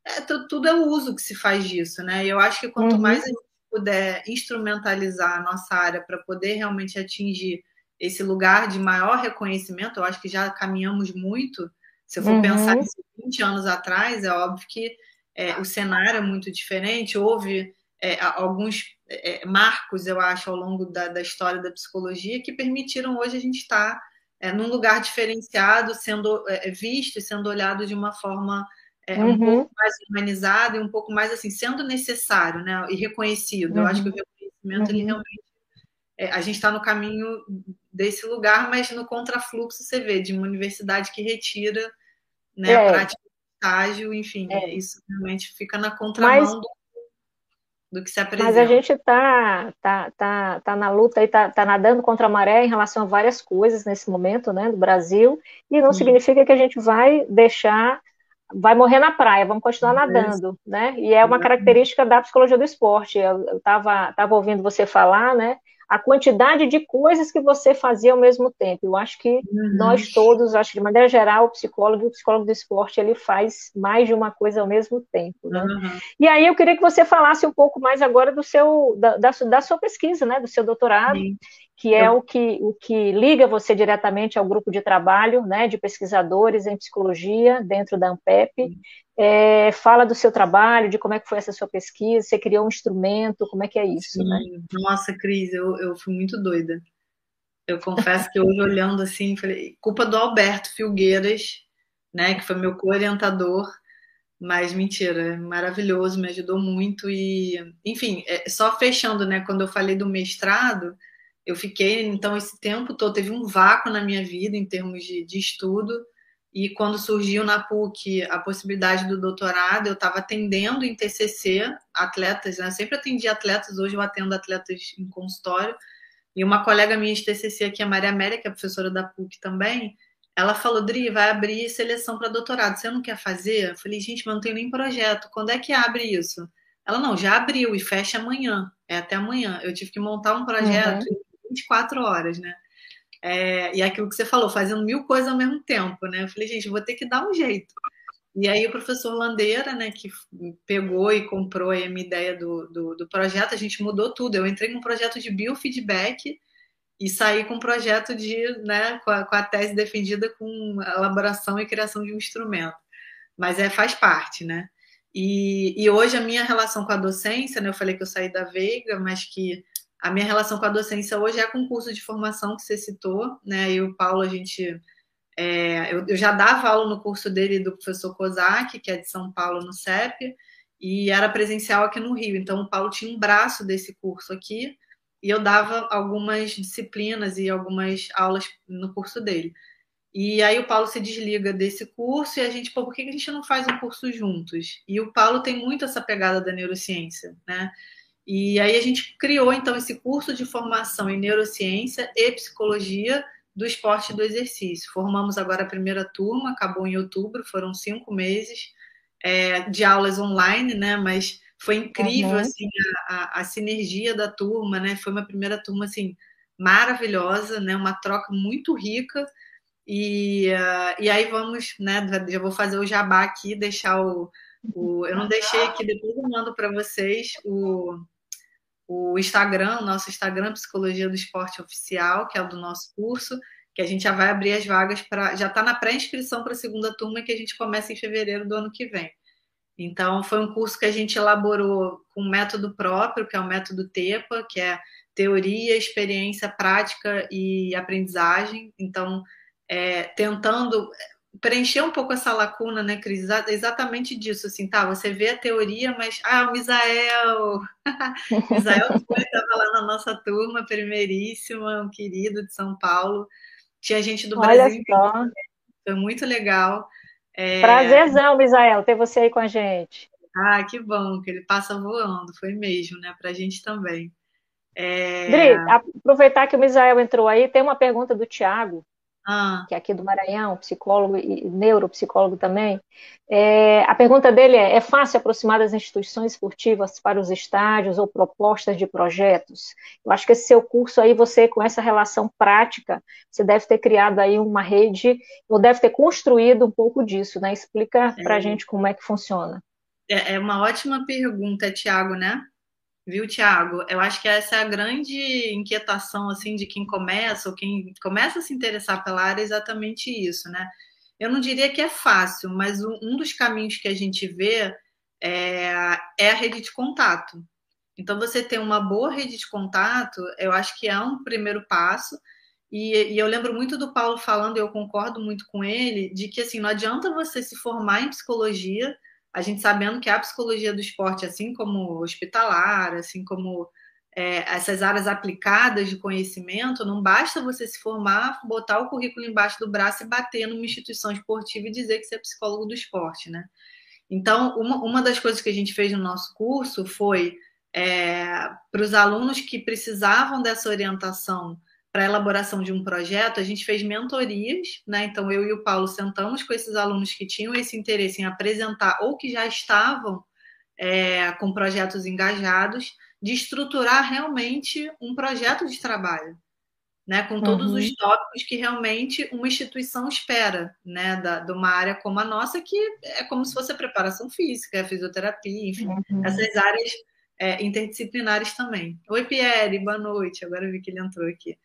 é, tudo é o uso que se faz disso, né, e eu acho que quanto mais uhum. a gente puder instrumentalizar a nossa área para poder realmente atingir esse lugar de maior reconhecimento, eu acho que já caminhamos muito. Se eu for uhum. pensar em 20 anos atrás, é óbvio que é, o cenário é muito diferente, houve é, alguns é, marcos, eu acho, ao longo da, da, história da psicologia que permitiram hoje a gente estar é, num lugar diferenciado, sendo é, visto e sendo olhado de uma forma é, uhum. um pouco mais humanizada e um pouco mais assim, sendo necessário né, e reconhecido. Uhum. Eu acho que o reconhecimento ele uhum. realmente a gente está no caminho desse lugar, mas no contrafluxo você vê de uma universidade que retira né, é. a prática do estágio, enfim, é. isso realmente fica na contramão mas, do, do, que se apresenta. Mas a gente está tá, tá, tá na luta e está tá nadando contra a maré em relação a várias coisas nesse momento, né, do Brasil, e não significa que a gente vai deixar vai morrer na praia, vamos continuar nadando, né? E é uma característica da psicologia do esporte. Eu estava tava ouvindo você falar, né? A quantidade de coisas que você fazia ao mesmo tempo. Eu acho que uhum. nós todos, acho que de maneira geral, o psicólogo e o psicólogo do esporte, ele faz mais de uma coisa ao mesmo tempo. Né? Uhum. E aí eu queria que você falasse um pouco mais agora do seu, da, da, da sua pesquisa, né, do seu doutorado, Sim. Que é o, que, o que liga você diretamente ao grupo de trabalho né, de pesquisadores em psicologia dentro da ANPEP, é, fala do seu trabalho, de como é que foi essa sua pesquisa, você criou um instrumento, como é que é isso, né? Né? Nossa, Cris, eu, eu fui muito doida. Eu confesso que hoje olhando assim, falei, culpa do Alberto Filgueiras, né, que foi meu co-orientador, mas mentira, maravilhoso, me ajudou muito e, enfim, é, só fechando, né, quando eu falei do mestrado, eu fiquei, então, esse tempo todo, teve um vácuo na minha vida em termos de, de estudo, e quando surgiu na PUC a possibilidade do doutorado, eu estava atendendo em TCC atletas, né? Eu sempre atendi atletas, hoje eu atendo atletas em consultório. E uma colega minha de TCC aqui, a Maria Amélia, que é professora da PUC também, ela falou: Dri, vai abrir seleção para doutorado, você não quer fazer? Eu falei: gente, mas não tenho nem projeto, quando é que abre isso? Ela: não, já abriu e fecha amanhã, é até amanhã. Eu tive que montar um projeto uhum. Em 24 horas, né? É, e aquilo que você falou, fazendo mil coisas ao mesmo tempo, né? Eu falei, gente, vou ter que dar um jeito. E aí o professor Landeira, né, que pegou e comprou a minha ideia do, do, do, projeto, a gente mudou tudo. Eu entrei com um projeto de biofeedback e saí com um projeto de, né, com a, com a tese defendida com elaboração e criação de um instrumento. Mas é, faz parte, né? E, e hoje a minha relação com a docência, né, eu falei que eu saí da Veiga, mas que a minha relação com a docência hoje é com o curso de formação que você citou, né? E o Paulo, a gente. É, eu, eu, já dava aula no curso dele do professor Kozak, que é de São Paulo, no CEP, e era presencial aqui no Rio. Então, o Paulo tinha um braço desse curso aqui, e eu dava algumas disciplinas e algumas aulas no curso dele. E aí o Paulo se desliga desse curso e a gente, pô, por que a gente não faz um curso juntos? E o Paulo tem muito essa pegada da neurociência, né? E aí a gente criou então esse curso de formação em neurociência e psicologia do esporte e do exercício. Formamos agora a primeira turma, acabou em outubro, foram cinco meses é, de aulas online, né? Mas foi incrível uhum. assim a, a, a, sinergia da turma, né? Foi uma primeira turma assim maravilhosa, né? Uma troca muito rica. E, uh, e aí vamos, né? Já vou fazer o jabá aqui, deixar o, o eu não deixei aqui, depois eu mando para vocês o o Instagram, o nosso Instagram Psicologia do Esporte Oficial, que é o do nosso curso, que a gente já vai abrir as vagas para. Já está na pré-inscrição para a segunda turma que a gente começa em fevereiro do ano que vem. Então, foi um curso que a gente elaborou com um método próprio, que é o método TEPA, que é teoria, experiência, prática e aprendizagem. Então, é, tentando preencher um pouco essa lacuna, né, Cris? Exatamente disso, assim, tá? Você vê a teoria, mas ah, o Misael, Misael estava lá na nossa turma, primeiríssima, um querido de São Paulo. Tinha gente do Olha Brasil, só. foi muito legal. É... Prazerzão, Misael, ter você aí com a gente. Ah, que bom, que ele passa voando, foi mesmo, né? Para a gente também. É... Dri, aproveitar que o Misael entrou aí, tem uma pergunta do Tiago, ah. que é aqui do Maranhão, psicólogo e neuropsicólogo também. É, a pergunta dele é: é fácil aproximar das instituições esportivas para os estádios ou propostas de projetos? Eu acho que esse seu curso aí, você com essa relação prática, você deve ter criado aí uma rede, ou deve ter construído um pouco disso, né? Explica para a é. gente como é que funciona. É, é uma ótima pergunta, Tiago, né? Viu, Tiago? Eu acho que essa é a grande inquietação assim de quem começa ou quem começa a se interessar pela área é exatamente isso, né? Eu não diria que é fácil, mas um dos caminhos que a gente vê é, é a rede de contato. Então, você ter uma boa rede de contato, eu acho que é um primeiro passo. E, e eu lembro muito do Paulo falando, e eu concordo muito com ele, de que assim, não adianta você se formar em psicologia a gente sabendo que a psicologia do esporte, assim como hospitalar, assim como é, essas áreas aplicadas de conhecimento, não basta você se formar, botar o currículo embaixo do braço e bater numa instituição esportiva e dizer que você é psicólogo do esporte, né? Então, uma, uma das coisas que a gente fez no nosso curso foi é, para os alunos que precisavam dessa orientação para a elaboração de um projeto, a gente fez mentorias, né? Então eu e o Paulo sentamos com esses alunos que tinham esse interesse em apresentar ou que já estavam é, com projetos engajados, de estruturar realmente um projeto de trabalho, né? Com todos uhum. os tópicos que realmente uma instituição espera, né? Da, de uma área como a nossa, que é como se fosse a preparação física, a fisioterapia, enfim, uhum. essas áreas é, interdisciplinares também. Oi, Pierre, boa noite. Agora eu vi que ele entrou aqui.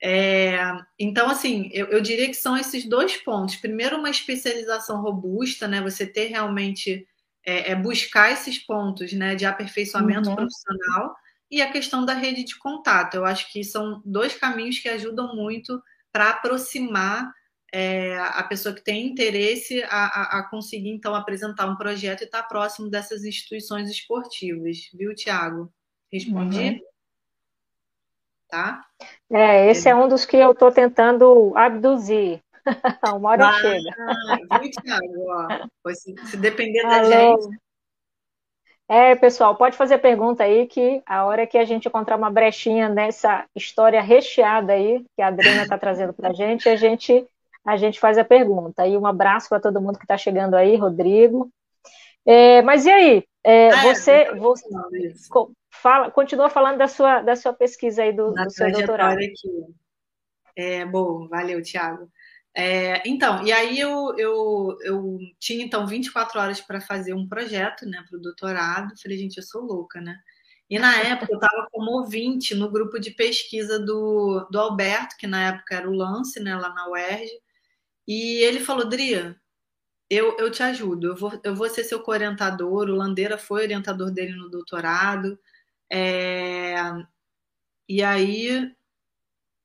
É, então, assim, eu, eu, diria que são esses dois pontos. Primeiro, uma especialização robusta, né? Você ter realmente é, é buscar esses pontos né, de aperfeiçoamento uhum. profissional e a questão da rede de contato. Eu acho que são dois caminhos que ajudam muito para aproximar é, a pessoa que tem interesse a, a, a, conseguir, então, apresentar um projeto e estar tá próximo dessas instituições esportivas. Viu, Tiago? Respondi? Uhum tá? É, esse é um dos que eu estou tentando abduzir. Uma hora ah, chega. Viu, Thiago? Ó, se, se depender da Alô. gente. É, pessoal, pode fazer pergunta aí que a hora que a gente encontrar uma brechinha nessa história recheada aí que a Adriana está trazendo para a gente, a gente a gente faz a pergunta. E um abraço para todo mundo que está chegando aí, Rodrigo. É, mas e aí? É, ah, é, você, você, Fala, continua falando da sua, da sua pesquisa aí do, do seu doutorado. Aqui. É, bom, valeu, Tiago. É, então, e aí eu, eu, eu tinha então 24 horas para fazer um projeto né, para o doutorado. Falei, gente, eu sou louca, né? E na época eu estava como ouvinte no grupo de pesquisa do, do Alberto, que na época era o Lance, né, lá na UERJ. E ele falou, Dria, eu, eu te ajudo, eu vou, eu vou ser seu co-orientador. O Landeira foi orientador dele no doutorado. É... E aí,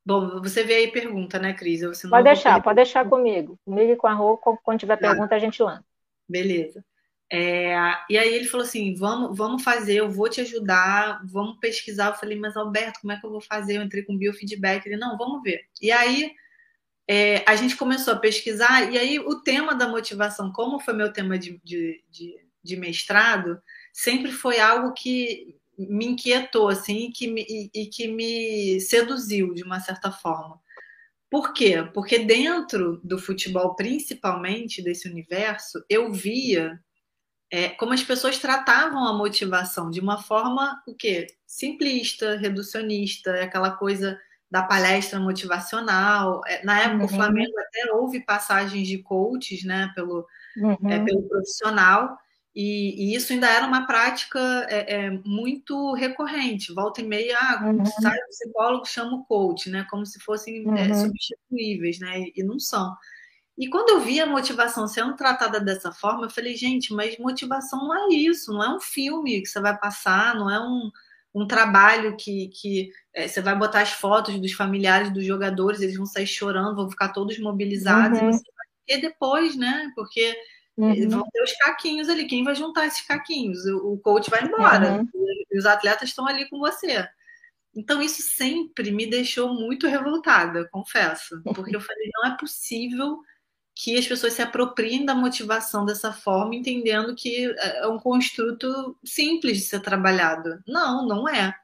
bom, você vê aí pergunta, né, Cris? Você pode deixar, pode deixar comigo. Comigo e com a Rô, quando tiver tá. pergunta, a gente lança. Beleza. É, e aí ele falou assim: vamos, vamos fazer, eu vou te ajudar, vamos pesquisar. Eu falei, mas Alberto, como é que eu vou fazer? Eu entrei com biofeedback. Ele, não, vamos ver. E aí é, a gente começou a pesquisar, e aí o tema da motivação, como foi meu tema de, de, de, de mestrado, sempre foi algo que me inquietou assim e que me, e, e que me seduziu de uma certa forma. Por quê? Porque dentro do futebol, principalmente desse universo, eu via é, como as pessoas tratavam a motivação de uma forma o quê? simplista, reducionista, aquela coisa da palestra motivacional. É, na época, uhum. o Flamengo até houve passagens de coaches, né, pelo, é, uhum. é, pelo profissional, E, e, isso ainda era uma prática é, é, muito recorrente. Volta e meia, ah, uhum. sai o psicólogo, chama o coach, né? Como se fossem é, uhum. substituíveis, né? E, não são. E quando eu vi a motivação sendo tratada dessa forma, eu falei, gente, mas motivação não é isso, não é um filme que você vai passar, não é um, um trabalho que, que é, você vai botar as fotos dos familiares dos jogadores, eles vão sair chorando, vão ficar todos mobilizados, uhum. e você vai ter depois, né? Porque Uhum. Vão ter os caquinhos ali. Quem vai juntar esses caquinhos? O coach vai embora. Uhum. E os atletas estão ali com você. Então, isso sempre me deixou muito revoltada, confesso. Porque eu falei, não é possível que as pessoas se apropriem da motivação dessa forma, entendendo que é um construto simples de ser trabalhado. Não, não é.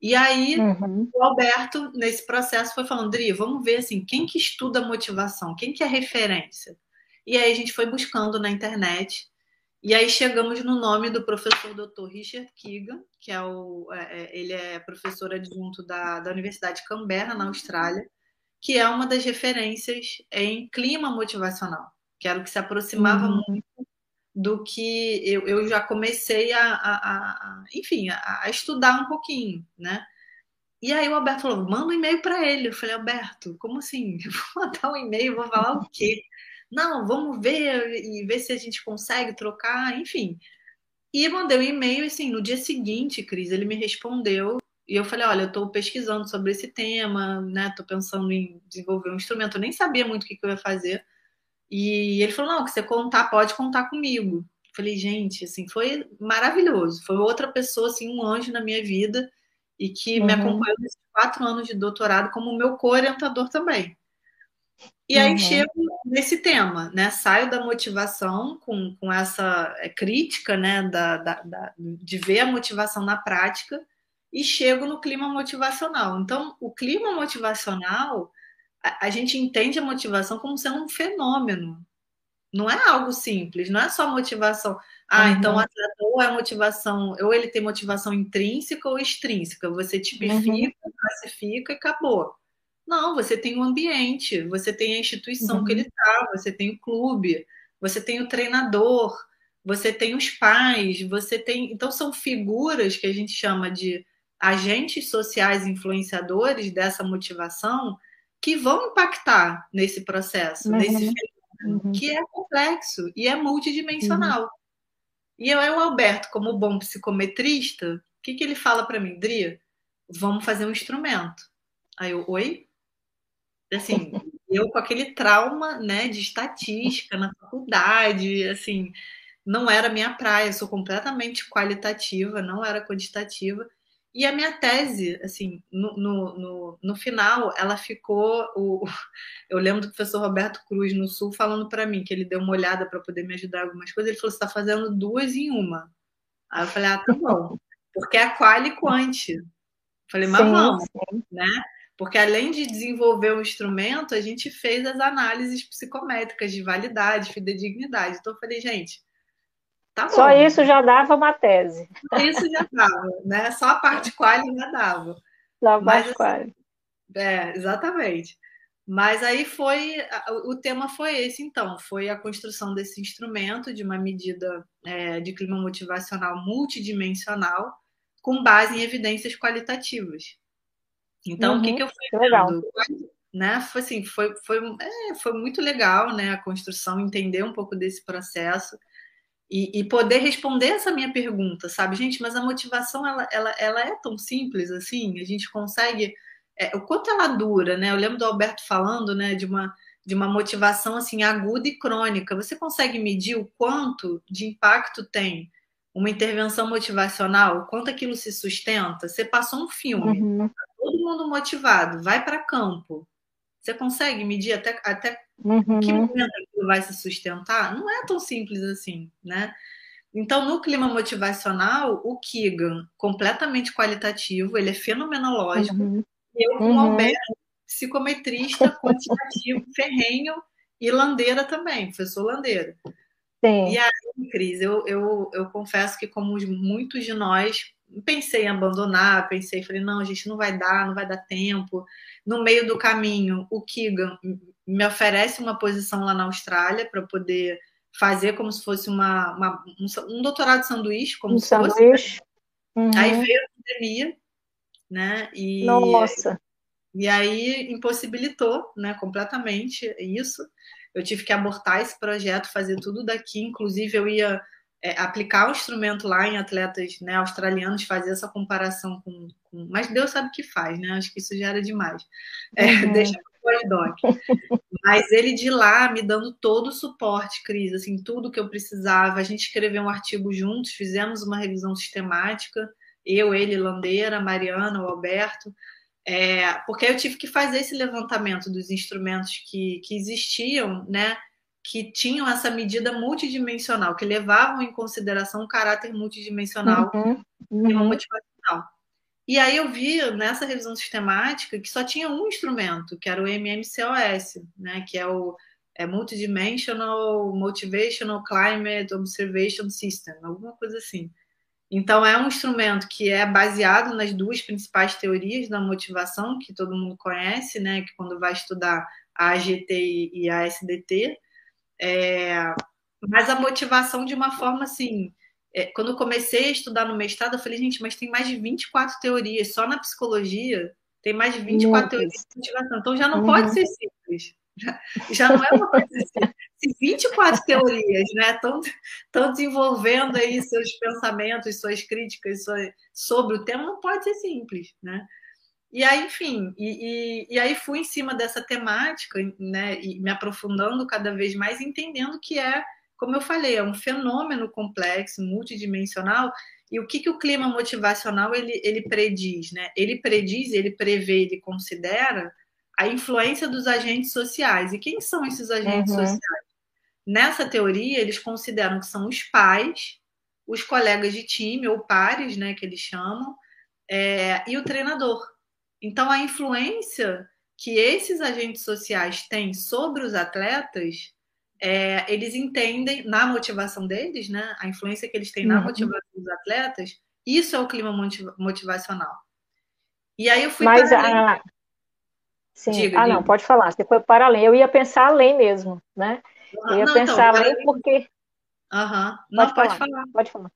E aí, uhum. o Alberto, nesse processo, foi falando, Dri, vamos ver assim, quem que estuda motivação? Quem que é referência? E aí a gente foi buscando na internet. E aí chegamos no nome do professor Dr. Richard Keegan, que é o, é, é, ele é professor adjunto da, da Universidade de Canberra, na Austrália, que é uma das referências em clima motivacional, que era o que se aproximava uhum. muito do que eu, eu já comecei a, a, a enfim, a, a, estudar um pouquinho, né? E aí o Alberto falou, manda um e-mail para ele. Eu falei, Alberto, como assim? Eu vou mandar um e-mail, vou falar o quê? Não, vamos ver e ver se a gente consegue trocar, enfim. E mandei um e-mail, assim, no dia seguinte, Cris, ele me respondeu e eu falei, olha, eu estou pesquisando sobre esse tema, né? Estou pensando em desenvolver um instrumento. Eu nem sabia muito o que, que eu ia fazer. E ele falou, não, que você contar, pode contar comigo. Eu falei, gente, assim, foi maravilhoso. Foi outra pessoa, assim, um anjo na minha vida e que uhum. me acompanhou nesses quatro anos de doutorado como meu co-orientador também. E aí uhum. chego nesse tema, né? Saio da motivação com, com essa é, crítica, né? Da, da, da, de ver a motivação na prática e chego no clima motivacional. Então, o clima motivacional, a, a gente entende a motivação como sendo um fenômeno. Não é algo simples, não é só motivação. Ah, uhum. então o atleta ou é motivação, ou ele tem motivação intrínseca ou extrínseca. Você tipifica, uhum. classifica e acabou. Não, você tem o ambiente, você tem a instituição uhum. que ele está, você tem o clube, você tem o treinador, você tem os pais, você tem. Então, são figuras que a gente chama de agentes sociais influenciadores dessa motivação que vão impactar nesse processo, uhum. nesse fenômeno, uhum. que é complexo e é multidimensional. Uhum. E eu, o Alberto, como bom psicometrista, o que, que ele fala para mim, Dria? Vamos fazer um instrumento. Aí eu, oi? assim, eu com aquele trauma, né, de estatística na faculdade, assim, não era minha praia, sou completamente qualitativa, não era quantitativa. E a minha tese, assim, no, no, no, no final, ela ficou. O, eu lembro do professor Roberto Cruz, no Sul, falando para mim que ele deu uma olhada para poder me ajudar em algumas coisas. Ele falou: você está fazendo duas em uma. Aí eu falei: ah, tá bom. Porque é qual e quant. Falei, mas sim, vamos, sim. né? Porque além de desenvolver o um instrumento, a gente fez as análises psicométricas de validade, fidedignidade. Então eu falei, gente, tá. Só isso já dava uma tese. Só isso já dava, né? Só a parte qual já dava. Só a parte qual. Assim, é, exatamente. Mas aí foi, o tema foi esse, então, foi a construção desse instrumento de uma medida é, de clima motivacional multidimensional com base em evidências qualitativas. Então, uhum, o que, uhum. que eu fui vendo? Né? Foi assim, foi, foi, é, foi muito legal né, a construção, entender um pouco desse processo e, e, poder responder essa minha pergunta, sabe? Gente, mas a motivação ela, ela, ela é tão simples assim, a gente consegue. É, o quanto ela dura, né? Eu lembro do Alberto falando né, de uma de uma motivação assim aguda e crônica. Você consegue medir o quanto de impacto tem uma intervenção motivacional, o quanto aquilo se sustenta? Você passou um filme, uhum todo mundo motivado, vai para campo. Você consegue medir até, até uhum. que momento aquilo vai se sustentar? Não é tão simples assim, né? Então, no clima motivacional, o Keegan, completamente qualitativo, ele é fenomenológico. Uhum. E eu, com uhum. Alberto, psicometrista, quantitativo, ferrenho e landeira também, professor landeira. Sim. E aí, Cris, eu, eu, eu confesso que, como muitos de nós, pensei em abandonar, pensei, falei, não, a gente não vai dar, não vai dar tempo. No meio do caminho, o Keegan me oferece uma posição lá na Austrália para poder fazer como se fosse uma, uma um, um, doutorado de sanduíche, como um se sanduíche. fosse. Uhum. Aí veio a pandemia, né? E, Nossa. E aí impossibilitou, né, completamente isso. Eu tive que abortar esse projeto, fazer tudo daqui, inclusive eu ia é, aplicar o instrumento lá em atletas né, australianos, fazer essa comparação com, com, Mas Deus sabe o que faz, né? Acho que isso já era demais. É, uhum. Deixa o doc. Mas ele de lá me dando todo o suporte, Cris, assim, tudo que eu precisava. A gente escreveu um artigo juntos, fizemos uma revisão sistemática, eu, ele, Landeira, Mariana, o Alberto. É, porque eu tive que fazer esse levantamento dos instrumentos que, que existiam, né? que tinham essa medida multidimensional, que levavam em consideração o caráter multidimensional uhum, uhum. motivacional. E aí eu vi nessa revisão sistemática que só tinha um instrumento, que era o MMCOS, né, que é o é Multidimensional Motivational Climate Observation System, alguma coisa assim. Então é um instrumento que é baseado nas duas principais teorias da motivação que todo mundo conhece, né, que quando vai estudar a AGT e a SDT, é, mas a motivação de uma forma assim. É, quando eu comecei a estudar no mestrado, eu falei, gente, mas tem mais de 24 teorias, só na psicologia tem mais de 24 teorias de motivação. Então já não uhum. pode ser simples. Já, já não é uma coisa assim. Se 24 teorias né, estão desenvolvendo aí seus pensamentos, suas críticas suas, sobre o tema, não pode ser simples. Né? E aí, enfim, e, e, e, aí fui em cima dessa temática, né, e me aprofundando cada vez mais, entendendo que é, como eu falei, é um fenômeno complexo, multidimensional, e o que, que o clima motivacional ele, ele prediz, né? Ele prediz, ele prevê, ele considera a influência dos agentes sociais. E quem são esses agentes uhum. sociais? Nessa teoria, eles consideram que são os pais, os colegas de time, ou pares, né, que eles chamam, é, e o treinador. Então, a influência que esses agentes sociais têm sobre os atletas, é, eles entendem na motivação deles, né? A influência que eles têm na uhum. motivação dos atletas, isso é o clima motivacional. E aí eu fui Mas para a... Sim. Diga, ah, diga. não, pode falar. Você foi para além. Eu ia pensar além mesmo, né? Eu ia não, pensar então, além porque. Uhum. Não, pode, pode falar. falar. Pode falar.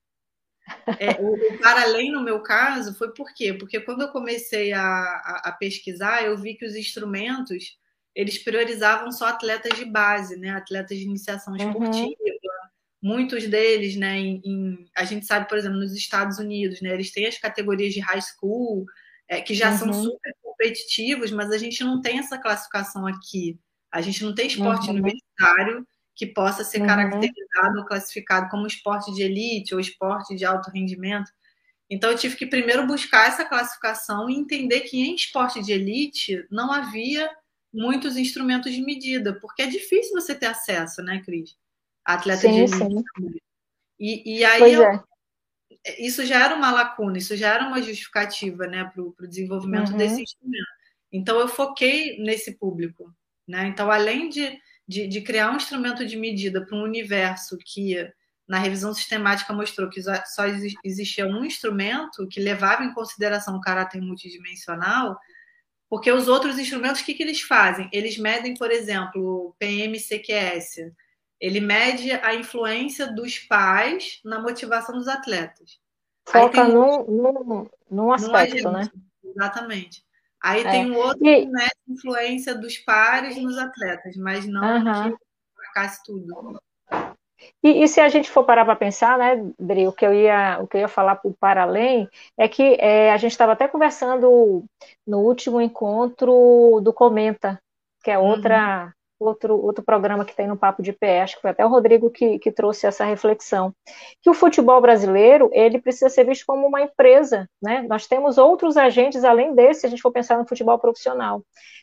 É, o, o para além, no meu caso, foi por quê? Porque quando eu comecei a, a, a, pesquisar, eu vi que os instrumentos eles priorizavam só atletas de base, né? Atletas de iniciação uhum. esportiva. Uhum. Muitos deles, né? Em, em, a gente sabe, por exemplo, nos Estados Unidos, né? Eles têm as categorias de high school, é, que já uhum. são super competitivos, mas a gente não tem essa classificação aqui. A gente não tem esporte uhum. universitário que possa ser uhum. caracterizado ou classificado como esporte de elite ou esporte de alto rendimento. Então, eu tive que primeiro buscar essa classificação e entender que em esporte de elite não havia muitos instrumentos de medida, porque é difícil você ter acesso, né, Cris? A atleta sim, de. Sim. E, e aí eu, é. isso já era uma lacuna, isso já era uma justificativa né, para o desenvolvimento uhum. desse instrumento. Então, eu foquei nesse público. Né? Então, além de de, de criar um instrumento de medida para um universo que na revisão sistemática mostrou que só existia um instrumento que levava em consideração o caráter multidimensional, porque os outros instrumentos, o que, que eles fazem? Eles medem, por exemplo, o PMCQS. Ele mede a influência dos pais na motivação dos atletas. Foca num, num, num aspecto, né? Exatamente. Aí é. tem um outro e... né, influência dos pares nos atletas, mas não uhum. que tudo. E, e, se a gente for parar para pensar, né, Dri, o que eu ia, o que eu ia falar para além é que é, a gente estava até conversando no último encontro do Comenta, que é outra uhum outro, outro programa que tem no Papo de Pé, acho que foi até o Rodrigo que, que trouxe essa reflexão, que o futebol brasileiro, ele precisa ser visto como uma empresa, né? Nós temos outros agentes além desse, se a gente for pensar no futebol profissional.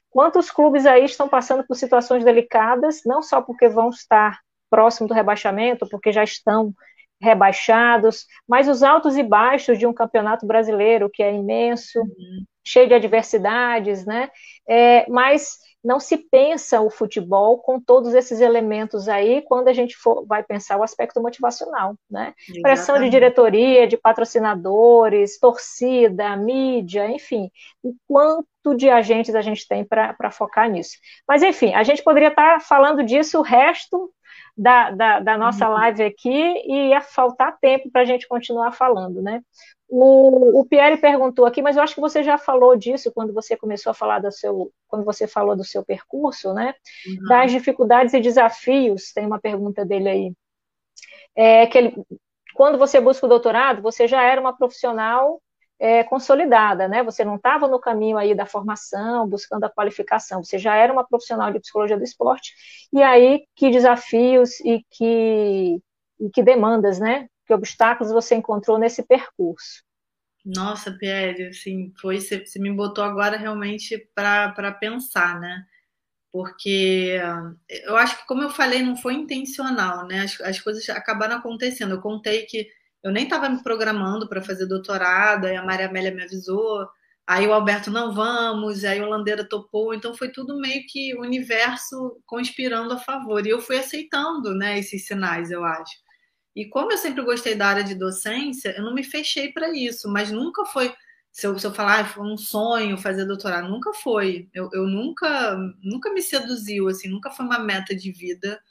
Quantos clubes aí estão passando por situações delicadas, não só porque vão estar próximo do rebaixamento, porque já estão rebaixados, mas os altos e baixos de um campeonato brasileiro que é imenso, uhum. cheio de adversidades, né? É, mas não se pensa o futebol com todos esses elementos aí quando a gente for, vai pensar o aspecto motivacional, né? Exatamente. Pressão de diretoria, de patrocinadores, torcida, mídia, enfim, o quanto de agentes a gente tem para focar nisso. Mas enfim, a gente poderia estar falando disso o resto da, da, da nossa uhum. live aqui e ia faltar tempo para a gente continuar falando, né? O, o Pierre perguntou aqui, mas eu acho que você já falou disso quando você começou a falar do seu, quando você falou do seu percurso, né? Uhum. Das dificuldades e desafios. Tem uma pergunta dele aí. É que ele, quando você busca o doutorado, você já era uma profissional é, consolidada, né? Você não estava no caminho aí da formação, buscando a qualificação, você já era uma profissional de psicologia do esporte, e aí que desafios e que, e que demandas, né? Que obstáculos você encontrou nesse percurso? Nossa, Pierre, assim, foi, você, me botou agora realmente para pensar, né? Porque eu acho que, como eu falei, não foi intencional, né? As, as coisas acabaram acontecendo. Eu contei que eu nem estava me programando para fazer doutorado, aí a Maria Amélia me avisou, aí o Alberto não vamos, aí o Landeira topou, então foi tudo meio que o universo conspirando a favor. E eu fui aceitando né, esses sinais, eu acho. E como eu sempre gostei da área de docência, eu não me fechei para isso, mas nunca foi. Se eu, se eu falar, ah, foi um sonho fazer doutorado, nunca foi. Eu, eu nunca, nunca me seduziu, assim, nunca foi uma meta de vida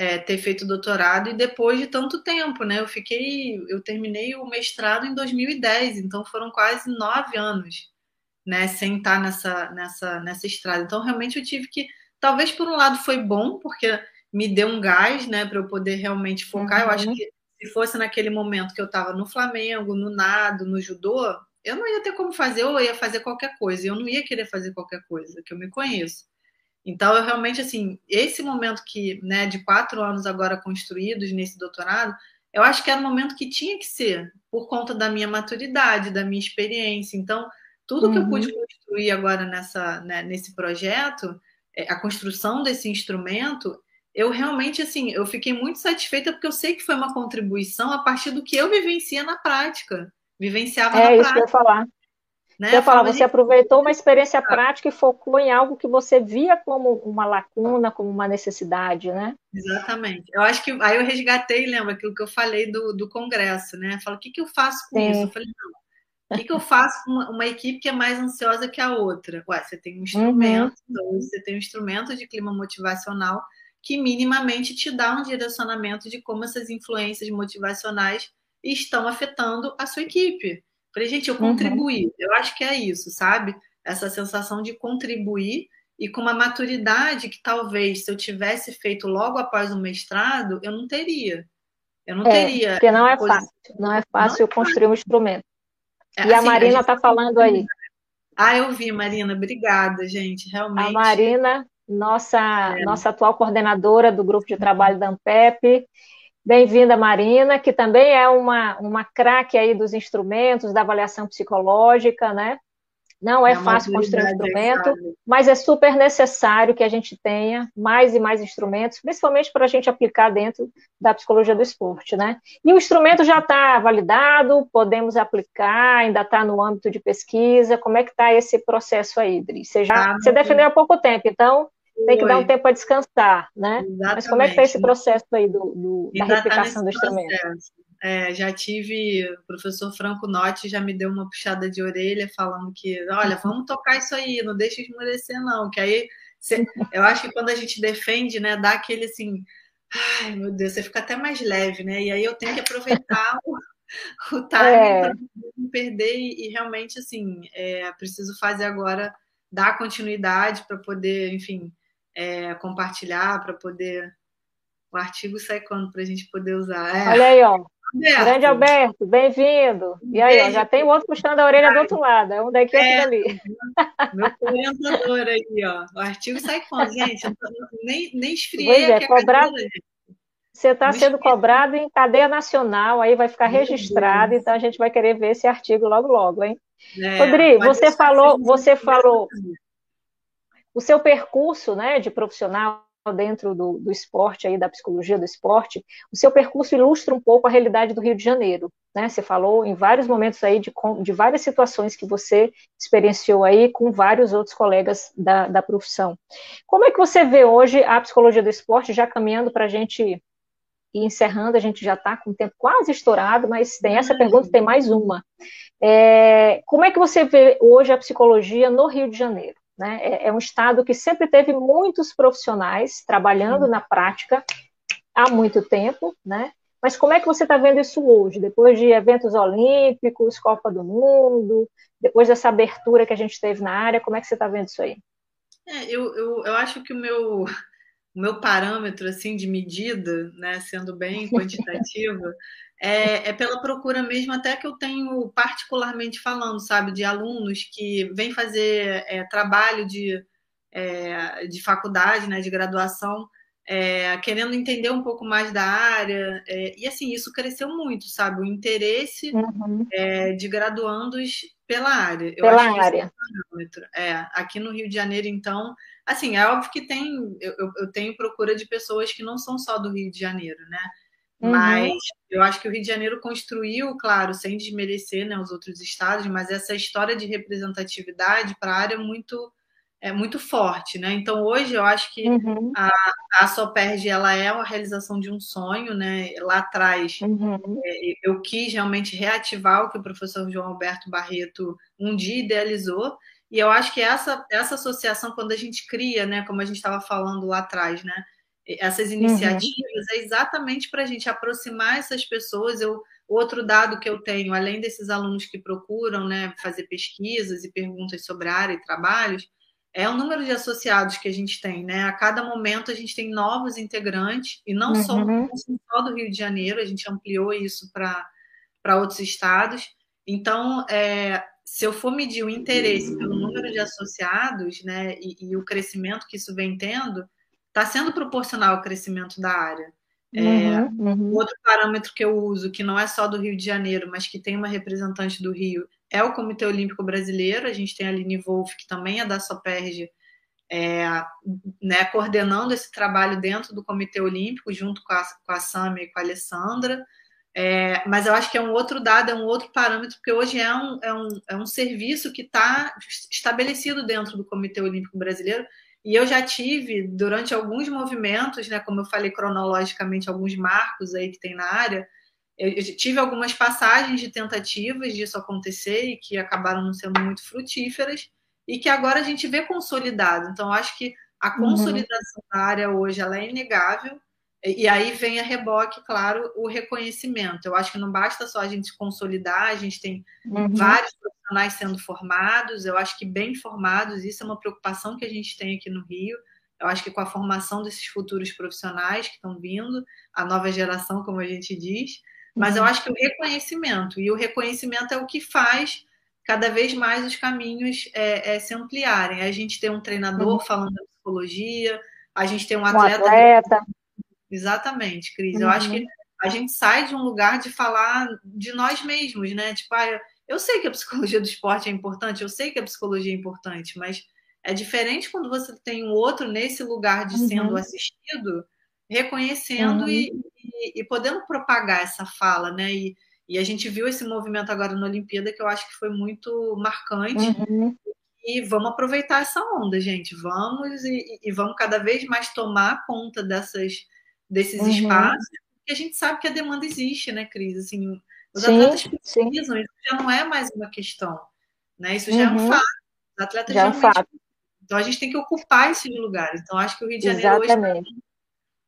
é, ter feito doutorado e depois de tanto tempo, né? Eu fiquei, eu terminei o mestrado em 2010, então foram quase nove anos, né? Sem estar nessa, nessa, nessa estrada. Então realmente eu tive que, talvez por um lado foi bom porque me deu um gás, né? Para eu poder realmente focar. Uhum. Eu acho uhum. que se fosse naquele momento que eu estava no Flamengo, no nado, no judô, eu não ia ter como fazer, ou eu ia fazer qualquer coisa. Eu não ia querer fazer qualquer coisa, que eu me conheço. Então, eu realmente, assim, esse momento que, né, de quatro anos agora construídos nesse doutorado, eu acho que era o momento que tinha que ser, por conta da minha maturidade, da minha experiência. Então, tudo uhum. que eu pude uhum. construir agora nessa, né, nesse projeto, é, a construção desse instrumento, eu realmente, assim, eu fiquei muito satisfeita porque eu sei que foi uma contribuição a partir do que eu vivencia na prática. Vivenciava é, na prática. É isso que eu ia falar. Né? Eu falar, você aproveitou uma experiência prática e focou em algo que você via como uma lacuna, como uma necessidade, né? Exatamente. Eu acho que aí eu resgatei, lembra aquilo que eu falei do, do congresso, né? Falo, o que, que eu faço com Sim. isso? Eu falei, não. O que, que eu faço com uma, uma, equipe que é mais ansiosa que a outra? Ué, você tem um instrumento, uhum. você tem um instrumento de clima motivacional que minimamente te dá um direcionamento de como essas influências motivacionais estão afetando a sua equipe. Falei, gente, eu uhum. contribuí. Uhum. Eu acho que é isso, sabe? Essa sensação de contribuir e com uma maturidade que talvez se eu tivesse feito logo após o mestrado, eu não teria. Eu não é, teria. Porque não é fácil. Não é fácil não é construir um instrumento. É, e assim, a Marina está falando aí. Ah, eu vi, Marina. Obrigada, gente. Realmente. A Marina, nossa, é. nossa atual coordenadora do grupo de trabalho da Ampep. Bem-vinda, Marina, que também é uma, uma craque aí dos instrumentos, da avaliação psicológica, né? Não é, é fácil construir um instrumento, mas é super necessário que a gente tenha mais e mais instrumentos, principalmente para a gente aplicar dentro da psicologia do esporte, né? E o instrumento já está validado, podemos aplicar, ainda está no âmbito de pesquisa. Como é que está esse processo aí, Dri? Você já ah, você definiu há pouco tempo, então tem que dar um tempo para descansar, né? Exatamente. Mas como é que está esse processo aí do, do da tá replicação tá do instrumento? É, já tive, o professor Franco Notti já me deu uma puxada de orelha falando que, olha, vamos tocar isso aí, não deixa esmorecer não, que aí, você, eu acho que quando a gente defende, né, dá aquele assim, ai meu Deus, você fica até mais leve, né, e aí eu tenho que aproveitar o, o time é. para não perder e, e, realmente, assim, é, preciso fazer agora, dar continuidade para poder, enfim, é, compartilhar para poder. O artigo sai quando para a gente poder usar. É. Olha aí, ó. Alberto. Grande Alberto, bem-vindo. E aí, ó, já tem outro puxando a orelha do outro lado. É um daqui e é, outro ali. Meu orientador aí, ó. O artigo sai quando, gente? Nem, nem esfriei pois é, cobrado, Você está sendo cobrado em cadeia nacional, aí vai ficar registrado, então a gente vai querer ver esse artigo logo, logo, hein? É, Rodrigo, você falou, você falou, o seu percurso né, de profissional dentro do, do esporte, aí, da psicologia do esporte, o seu percurso ilustra um pouco a realidade do Rio de Janeiro. Né? Você falou em vários momentos aí de, de várias situações que você experienciou aí com vários outros colegas da, da profissão. Como é que você vê hoje a psicologia do esporte, já caminhando para a gente ir encerrando, a gente já está com o tempo quase estourado, mas tem essa pergunta, tem mais uma. É, como é que você vê hoje a psicologia no Rio de Janeiro? Né? É, é, um estado que sempre teve muitos profissionais trabalhando na prática há muito tempo, né? Mas como é que você está vendo isso hoje, depois de eventos olímpicos, Copa do Mundo, depois dessa abertura que a gente teve na área, como é que você está vendo isso aí? É, eu, eu, eu acho que o meu, o meu parâmetro assim de medida, né, sendo bem quantitativo, é, é, pela procura mesmo, até que eu tenho particularmente falando, sabe, de alunos que vêm fazer é, trabalho de, é, de faculdade, né, de graduação, é, querendo entender um pouco mais da área. É, e assim, isso cresceu muito, sabe? O interesse uhum. É, de graduandos pela área. Eu pela área. É, aqui no Rio de Janeiro, então, assim, é óbvio que tem, eu, eu tenho procura de pessoas que não são só do Rio de Janeiro, né? Uhum. Mas eu acho que o Rio de Janeiro construiu, claro, sem desmerecer né, os outros estados, mas essa história de representatividade para a área é muito, é muito forte, né? Então hoje eu acho que uhum. a, a Soperge ela é a realização de um sonho, né? Lá atrás uhum. é, eu quis realmente reativar o que o professor João Alberto Barreto um dia idealizou. E eu acho que essa, essa associação, quando a gente cria, né, como a gente estava falando lá atrás, né, essas uhum. iniciativas uhum. é exatamente para a gente aproximar essas pessoas. Eu, outro dado que eu tenho, além desses alunos que procuram né, fazer pesquisas e perguntas sobre a área e trabalhos, é o número de associados que a gente tem. Né? A cada momento a gente tem novos integrantes, e não, uhum. só, não só do Rio de Janeiro, a gente ampliou isso para outros estados. Então, é, se eu for medir o interesse pelo número de associados né, e, e o crescimento que isso vem tendo, está sendo proporcional ao crescimento da área. É, uhum, uhum. Outro parâmetro que eu uso, que não é só do Rio de Janeiro, mas que tem uma representante do Rio, é o Comitê Olímpico Brasileiro. A gente tem a Aline Wolff, que também é da Soperge, é, né, coordenando esse trabalho dentro do Comitê Olímpico, junto com a, com a Sami e com a Alessandra. É, mas eu acho que é um outro dado, é um outro parâmetro, porque hoje é um, é um, é um serviço que está estabelecido dentro do Comitê Olímpico Brasileiro e eu já tive, durante alguns movimentos, né, como eu falei cronologicamente, alguns marcos aí que tem na área, eu tive algumas passagens de tentativas disso acontecer e que acabaram não sendo muito frutíferas e que agora a gente vê consolidado. Então, acho que a uhum. consolidação uhum. da área hoje ela é inegável. E aí vem a reboque, claro, o reconhecimento. Eu acho que não basta só a gente consolidar, a gente tem uhum. vários profissionais sendo formados, eu acho que bem formados, isso é uma preocupação que a gente tem aqui no Rio. Eu acho que com a formação desses futuros profissionais que estão vindo, a nova geração, como a gente diz, mas eu uhum. acho que o reconhecimento, e o reconhecimento é o que faz cada vez mais os caminhos é, é, se ampliarem. A gente tem um treinador uhum. falando da psicologia, a gente tem um atleta. Um atleta. Exatamente, Cris. Uhum. Eu acho que uhum. a gente sai de um lugar de falar de nós mesmos, né? Tipo, ah, eu sei que a psicologia do esporte é importante, eu sei que a psicologia é importante, mas é diferente quando você tem um outro nesse lugar de sendo uhum. assistido, reconhecendo uhum. e, e, e, podendo propagar essa fala, né? E, e, a gente viu esse movimento agora na Olimpíada que eu acho que foi muito marcante. Uhum. E vamos aproveitar essa onda, gente. Vamos e, e, vamos cada vez mais tomar conta dessas, desses uhum. espaços, porque a gente sabe que a demanda existe, né, Cris? Assim, os sim, atletas precisam, sim. isso já não é mais uma questão, né? Isso já uhum. é um uhum. fato. Os atletas já é um fato. Então a gente tem que ocupar esses lugares. Então acho que o Rio de Janeiro exatamente. hoje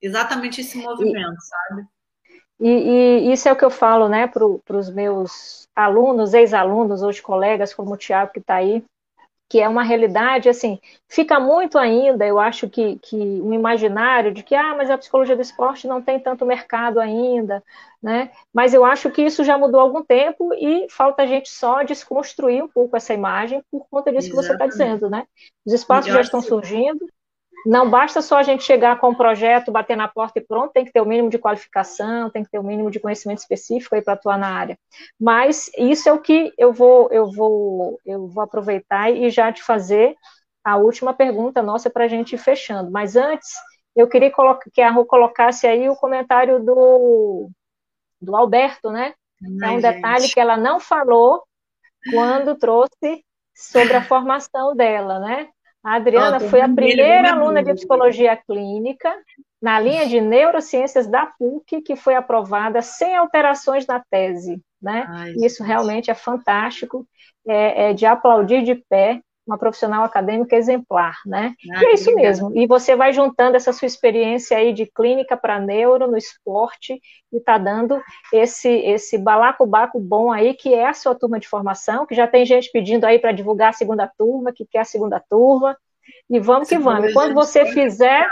exatamente esse movimento, e, sabe? E, e, isso é o que eu falo, né, para os meus alunos, ex-alunos, hoje colegas, como o Tiago que está aí, que é uma realidade, assim, fica muito ainda, eu acho que, que um imaginário de que, ah, mas a psicologia do esporte não tem tanto mercado ainda, né? Mas eu acho que isso já mudou há algum tempo e falta a gente só desconstruir um pouco essa imagem por conta disso Exatamente. que você está dizendo, né? Os espaços já estão surgindo, não basta só a gente chegar com um projeto, bater na porta e pronto, tem que ter o mínimo de qualificação, tem que ter o mínimo de conhecimento específico aí para atuar na área. Mas isso é o que eu vou, eu vou, eu vou aproveitar e já te fazer a última pergunta nossa para a gente ir fechando. Mas antes, eu queria que a Ru colocasse aí o comentário do, do Alberto, né? Ai, é um gente. detalhe que ela não falou quando trouxe sobre a formação dela, né? A Adriana foi a primeira aluna de psicologia clínica na linha de neurociências da PUC que foi aprovada sem alterações na tese. Né? Ai, Isso realmente é fantástico, é, é, de aplaudir de pé. Uma profissional acadêmica exemplar, né? Ah, e é isso mesmo. E você vai juntando essa sua experiência aí de clínica para neuro no esporte e está dando esse esse balacobaco bom aí que é a sua turma de formação, que já tem gente pedindo aí para divulgar a segunda turma, que quer a segunda turma. E vamos que vamos. Quando você fizer,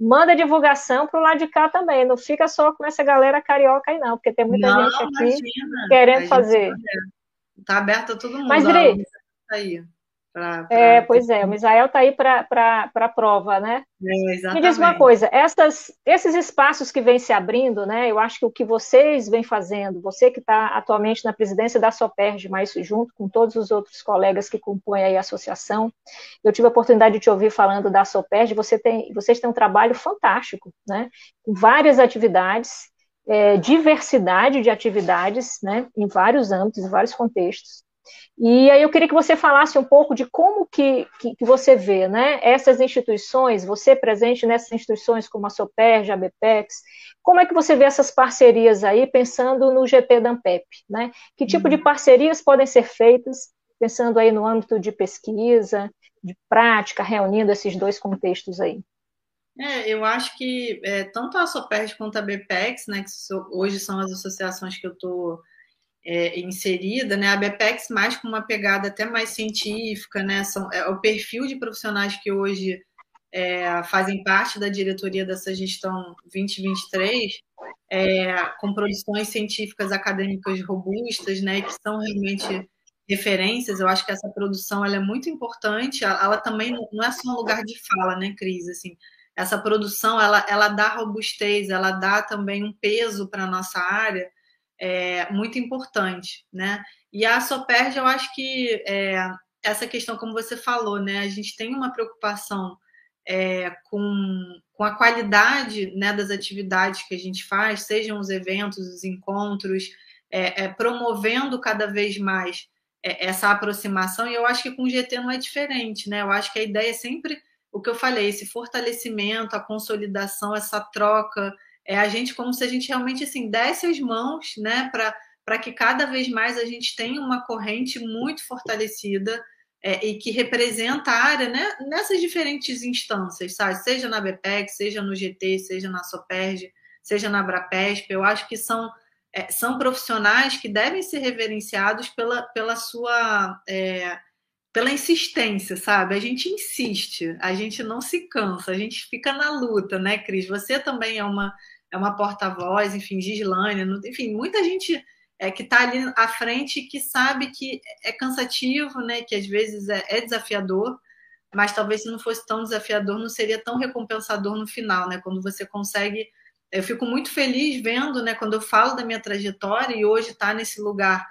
manda divulgação para o lado de cá também. Não fica só com essa galera carioca aí, não, porque tem muita não, gente aqui imagina. querendo fazer. Está aberto a todo mundo. Mas, Dri, aí. Pra, pra... É, pois é, o Israel está aí para a prova, né? É, exatamente. Me diz uma coisa, essas, esses espaços que vêm se abrindo, né? Eu acho que o que vocês vêm fazendo, você que está atualmente na presidência da Soperge, mas junto com todos os outros colegas que compõem a associação, eu tive a oportunidade de te ouvir falando da Soperge, você tem, vocês têm um trabalho fantástico, né? Com várias atividades, é, diversidade de atividades, né? Em vários âmbitos, em vários contextos. E aí eu queria que você falasse um pouco de como que, que, que, você vê né, essas instituições, você presente nessas instituições como a Soperj, a BPEX, como é que você vê essas parcerias aí, pensando no GT da Ampep? Né? Que tipo de uhum. parcerias podem ser feitas, pensando aí no âmbito de pesquisa, de prática, reunindo esses dois contextos aí? É, eu acho que é, tanto a Soperj quanto a BPEX, né, que hoje são as associações que eu estou é, inserida, né? A BPEX mais com uma pegada até mais científica, né? São, é o perfil de profissionais que hoje é, fazem parte da diretoria dessa gestão 2023, é, com produções científicas acadêmicas robustas, né? Que são realmente referências. Eu acho que essa produção ela é muito importante. Ela, ela também não é só um lugar de fala, né, Cris? Assim, essa produção ela, ela dá robustez, ela dá também um peso para a nossa área é, muito importante, né? E a Soperge, eu acho que é, essa questão, como você falou, né? A gente tem uma preocupação é, com, com a qualidade né, das atividades que a gente faz, sejam os eventos, os encontros, é, é, promovendo cada vez mais é, essa aproximação, e eu acho que com o GT não é diferente, né? Eu acho que a ideia é sempre o que eu falei, esse fortalecimento, a consolidação, essa troca, é a gente como se a gente realmente assim desse as mãos, né, para que cada vez mais a gente tenha uma corrente muito fortalecida é, e que representa a área né, nessas diferentes instâncias, sabe? Seja na BPEC, seja no GT, seja na Soperg, seja na Brapesp, eu acho que são, é, são profissionais que devem ser reverenciados pela, pela sua é, pela insistência, sabe? A gente insiste, a gente não se cansa, a gente fica na luta, né, Cris? Você também é uma é uma porta-voz, enfim, Gislânia, enfim, muita gente é, que está ali à frente que sabe que é cansativo, né, que às vezes é, é, desafiador, mas talvez se não fosse tão desafiador, não seria tão recompensador no final, né, quando você consegue. Eu fico muito feliz vendo, né, quando eu falo da minha trajetória e hoje está nesse lugar.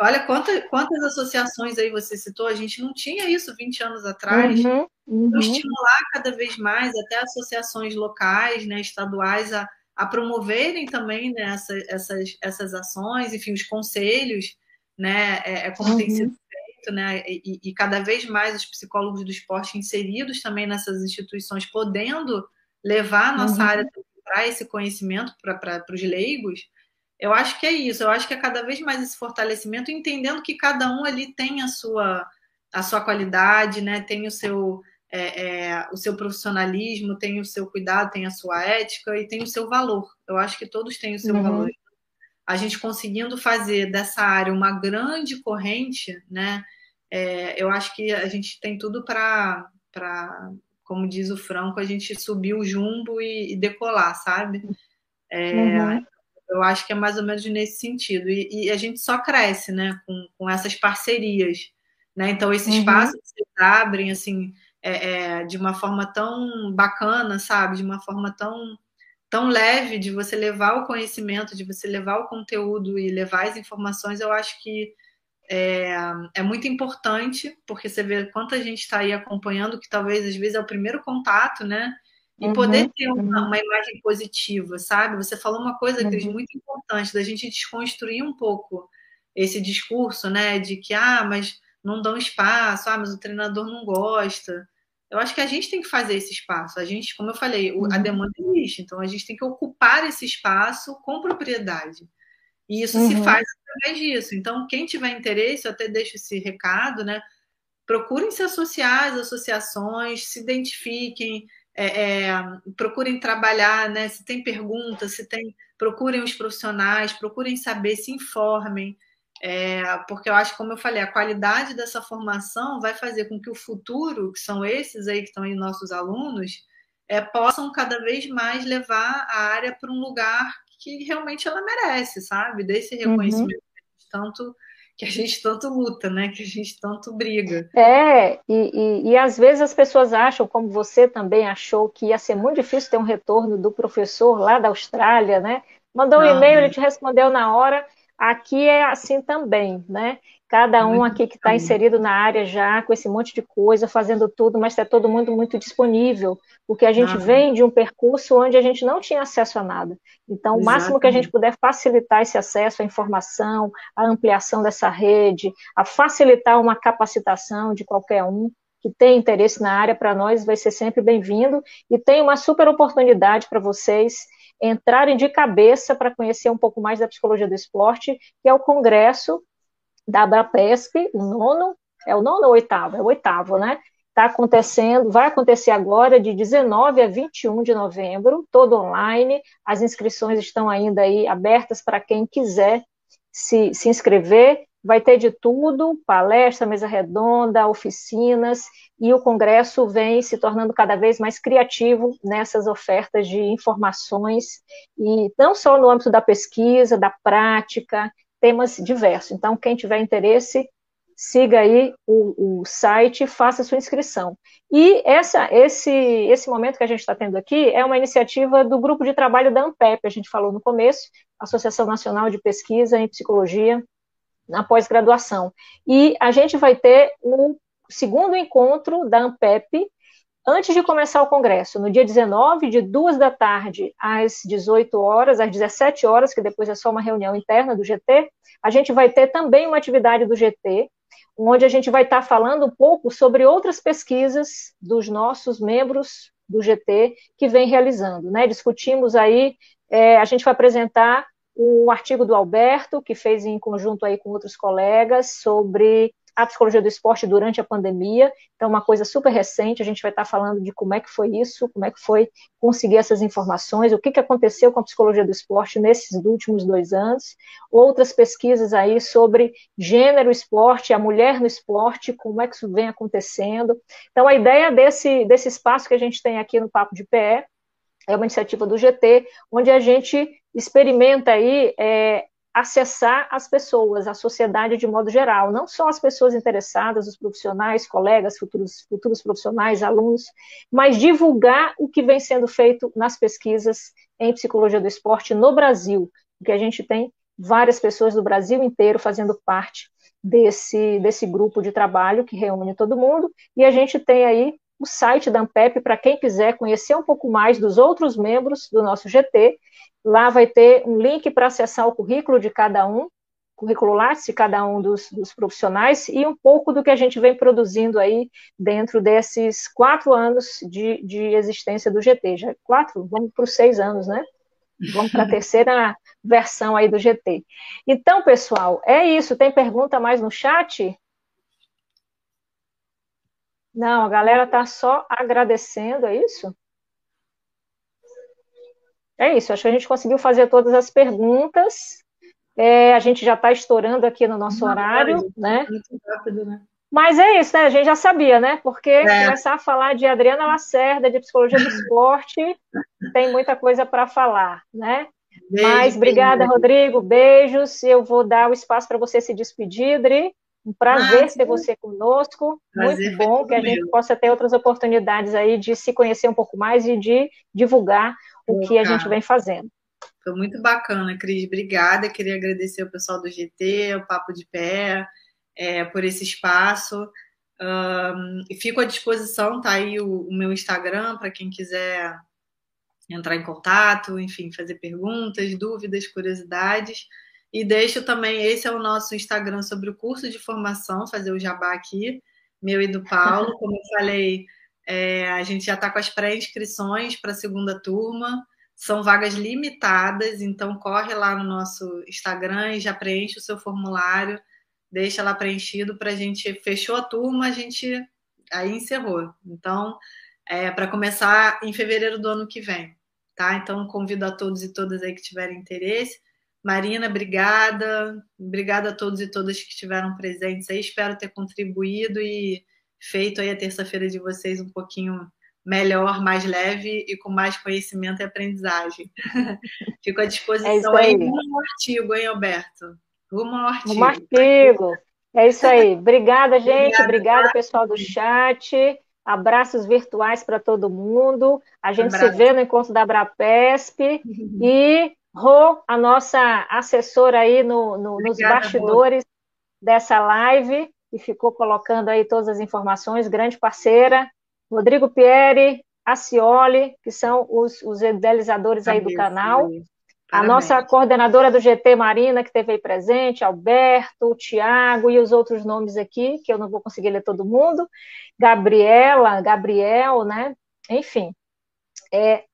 Olha quanta, quantas associações aí você citou, a gente não tinha isso 20 anos atrás. Uhum, uhum. Estimular cada vez mais, até associações locais, né, estaduais, a, a promoverem também né, essa, essas, essas ações, enfim, os conselhos, né, é, é como uhum. tem sido feito, né, e, e, cada vez mais os psicólogos do esporte inseridos também nessas instituições, podendo levar a nossa uhum. área para esse conhecimento para os leigos, eu acho que é isso, eu acho que é cada vez mais esse fortalecimento, entendendo que cada um ali tem a sua, a sua qualidade, né, tem o seu é, é, o seu profissionalismo, tem o seu cuidado, tem a sua ética e tem o seu valor. Eu acho que todos têm o seu uhum. valor. A gente conseguindo fazer dessa área uma grande corrente, né? É, eu acho que a gente tem tudo para, como diz o Franco, a gente subir o jumbo e, e decolar, sabe? É, uhum. Eu acho que é mais ou menos nesse sentido. E, e a gente só cresce, né? Com, com essas parcerias. Né? Então, esse uhum. espaço que vocês abrem, assim, é, é, de uma forma tão bacana, sabe? De uma forma tão, tão leve de você levar o conhecimento, de você levar o conteúdo e levar as informações, eu acho que é, é muito importante, porque você vê quanta gente está aí acompanhando, que talvez às vezes é o primeiro contato, né? E uhum, poder ter uma, uhum. uma, imagem positiva, sabe? Você falou uma coisa, Cris, uhum. muito importante, da gente desconstruir um pouco esse discurso, né? De que, ah, mas não dão espaço, ah, mas o treinador não gosta. Eu acho que a gente tem que fazer esse espaço. A gente, como eu falei, a uhum. demanda existe, então a gente tem que ocupar esse espaço com propriedade. E isso uhum. se faz através disso. Então, quem tiver interesse, eu até deixo esse recado, né? procurem se associar às associações, se identifiquem, é, é, procurem trabalhar, né? Se tem perguntas, se tem, procurem os profissionais, procurem saber, se informem, é, porque eu acho, como eu falei, a qualidade dessa formação vai fazer com que o futuro, que são esses aí que estão aí nossos alunos, é, possam cada vez mais levar a área para um lugar que realmente ela merece, sabe? Desse uhum. reconhecimento uhum. tanto que a gente tanto luta, né? Que a gente tanto briga. É, e, e, e, às vezes as pessoas acham, como você também achou, que ia ser muito difícil ter um retorno do professor lá da Austrália, né? Mandou um e-mail, ele te respondeu na hora. Aqui é assim também, né? Cada um aqui que está inserido na área já, com esse monte de coisa, fazendo tudo, mas está todo mundo muito disponível, porque a gente vem de um percurso onde a gente não tinha acesso a nada. Então, o máximo que a gente puder facilitar esse acesso à informação, a ampliação dessa rede, a facilitar uma capacitação de qualquer um que tem interesse na área, para nós vai ser sempre bem-vindo. E tem uma super oportunidade para vocês entrarem de cabeça para conhecer um pouco mais da psicologia do esporte, que é o congresso da Abrapesp, o nono, é o nono ou oitavo? É o oitavo, né? Está acontecendo, vai acontecer agora de 19 a 21 de novembro, todo online. As inscrições estão ainda aí abertas para quem quiser se, se inscrever. Vai ter de tudo: palestra, mesa redonda, oficinas, e o Congresso vem se tornando cada vez mais criativo nessas ofertas de informações, e não só no âmbito da pesquisa, da prática, temas diversos. Então, quem tiver interesse, siga aí o, o site, faça sua inscrição. E essa, esse, esse momento que a gente está tendo aqui é uma iniciativa do grupo de trabalho da ANPEP, a gente falou no começo, Associação Nacional de Pesquisa em Psicologia na pós-graduação. E a gente vai ter um segundo encontro da ANPEP antes de começar o congresso, no dia 19, de duas da tarde às 18 horas, às 17 horas, que depois é só uma reunião interna do GT, a gente vai ter também uma atividade do GT, onde a gente vai estar falando um pouco sobre outras pesquisas dos nossos membros do GT que vem realizando. Né? Discutimos aí, é, a gente vai apresentar um artigo do Alberto, que fez em conjunto aí com outros colegas, sobre a psicologia do esporte durante a pandemia, então uma coisa super recente, a gente vai estar falando de como é que foi isso, como é que foi conseguir essas informações, o que, que aconteceu com a psicologia do esporte nesses últimos dois anos, outras pesquisas aí sobre gênero, esporte, a mulher no esporte, como é que isso vem acontecendo. Então a ideia desse, desse espaço que a gente tem aqui no Papo de Pé é uma iniciativa do GT, onde a gente experimenta aí é, acessar as pessoas, a sociedade de modo geral, não só as pessoas interessadas, os profissionais, colegas, futuros, futuros profissionais, alunos, mas divulgar o que vem sendo feito nas pesquisas em psicologia do esporte no Brasil, porque a gente tem várias pessoas do Brasil inteiro fazendo parte desse, desse grupo de trabalho que reúne todo mundo, e a gente tem aí o site da Ampep para quem quiser conhecer um pouco mais dos outros membros do nosso GT Lá vai ter um link para acessar o currículo de cada um, currículo Lattes de cada um dos, dos, profissionais e um pouco do que a gente vem produzindo aí dentro desses quatro anos de, de existência do GT. Já quatro, vamos para os seis anos, né? Vamos para a terceira versão aí do GT. Então, pessoal, é isso. Tem pergunta mais no chat? Não, a galera está só agradecendo, é isso? É isso, acho que a gente conseguiu fazer todas as perguntas. É, a gente já está estourando aqui no nosso horário, né? Muito rápido, né? Mas é isso, né? A gente já sabia, né? Porque é. começar a falar de Adriana Lacerda, de psicologia do esporte, tem muita coisa para falar, né? Beijo, Mas obrigada, beijo. Rodrigo. Beijos. Eu vou dar o espaço para você se despedir, Dri. Um prazer ah, ter você conosco. Prazer, Muito bom que a gente possa ter outras oportunidades aí de se conhecer um pouco mais e de divulgar o que a gente vem fazendo. Foi muito bacana, Cris. Obrigada. Queria agradecer ao pessoal do GT, o Papo de Pé, é, por esse espaço. Um, fico à disposição, tá aí o, o meu Instagram para quem quiser entrar em contato, enfim, fazer perguntas, dúvidas, curiosidades. E deixo também, esse é o nosso Instagram sobre o curso de formação, fazer o jabá aqui, meu e do Paulo. Como eu falei, é, a gente já está com as pré-inscrições para a segunda turma. São vagas limitadas, então corre lá no nosso Instagram e já preenche o seu formulário. deixa lá preenchido para a gente. Fechou a turma, a gente aí encerrou. Então, é, para começar em fevereiro do ano que vem, tá? Então, convido a todos e todas aí que tiverem interesse. Marina, obrigada. Obrigada a todos e todas que estiveram presentes aí. Espero ter contribuído e feito aí a terça-feira de vocês um pouquinho melhor, mais leve e com mais conhecimento e aprendizagem. Fico à disposição é aí. aí. Rumo artigo, hein, Alberto? Rumo ao artigo. Rumo artigo. É isso aí. Obrigada, gente. Obrigada, Obrigada pessoal do chat. Abraços virtuais para todo mundo. A gente Abraço. se vê no encontro da Abrapesp. Uhum. E Rô, a nossa assessora aí no, no, Obrigada, nos bastidores Rô. dessa live, que ficou colocando aí todas as informações, grande parceira. Rodrigo Pieri, Acioli, que são os, os idealizadores aí do canal. A nossa coordenadora do GT Marina, que esteve aí presente, Alberto, Tiago e os outros nomes aqui, que eu não vou conseguir ler todo mundo. Gabriela, Gabriel, né? Enfim, é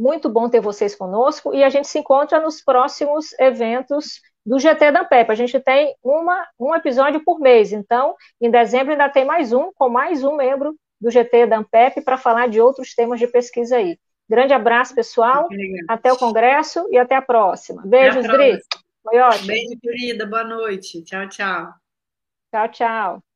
muito bom ter vocês conosco e a gente se encontra nos próximos eventos do GT da PEP. A gente tem uma, um episódio por mês, então em dezembro ainda tem mais um, com mais um membro do GT da Ampep para falar de outros temas de pesquisa aí. Grande abraço, pessoal. Até o congresso e até a próxima. Beijos, Dri. Foi ótimo. Beijo, querida. Boa noite. Tchau, tchau. Tchau, tchau.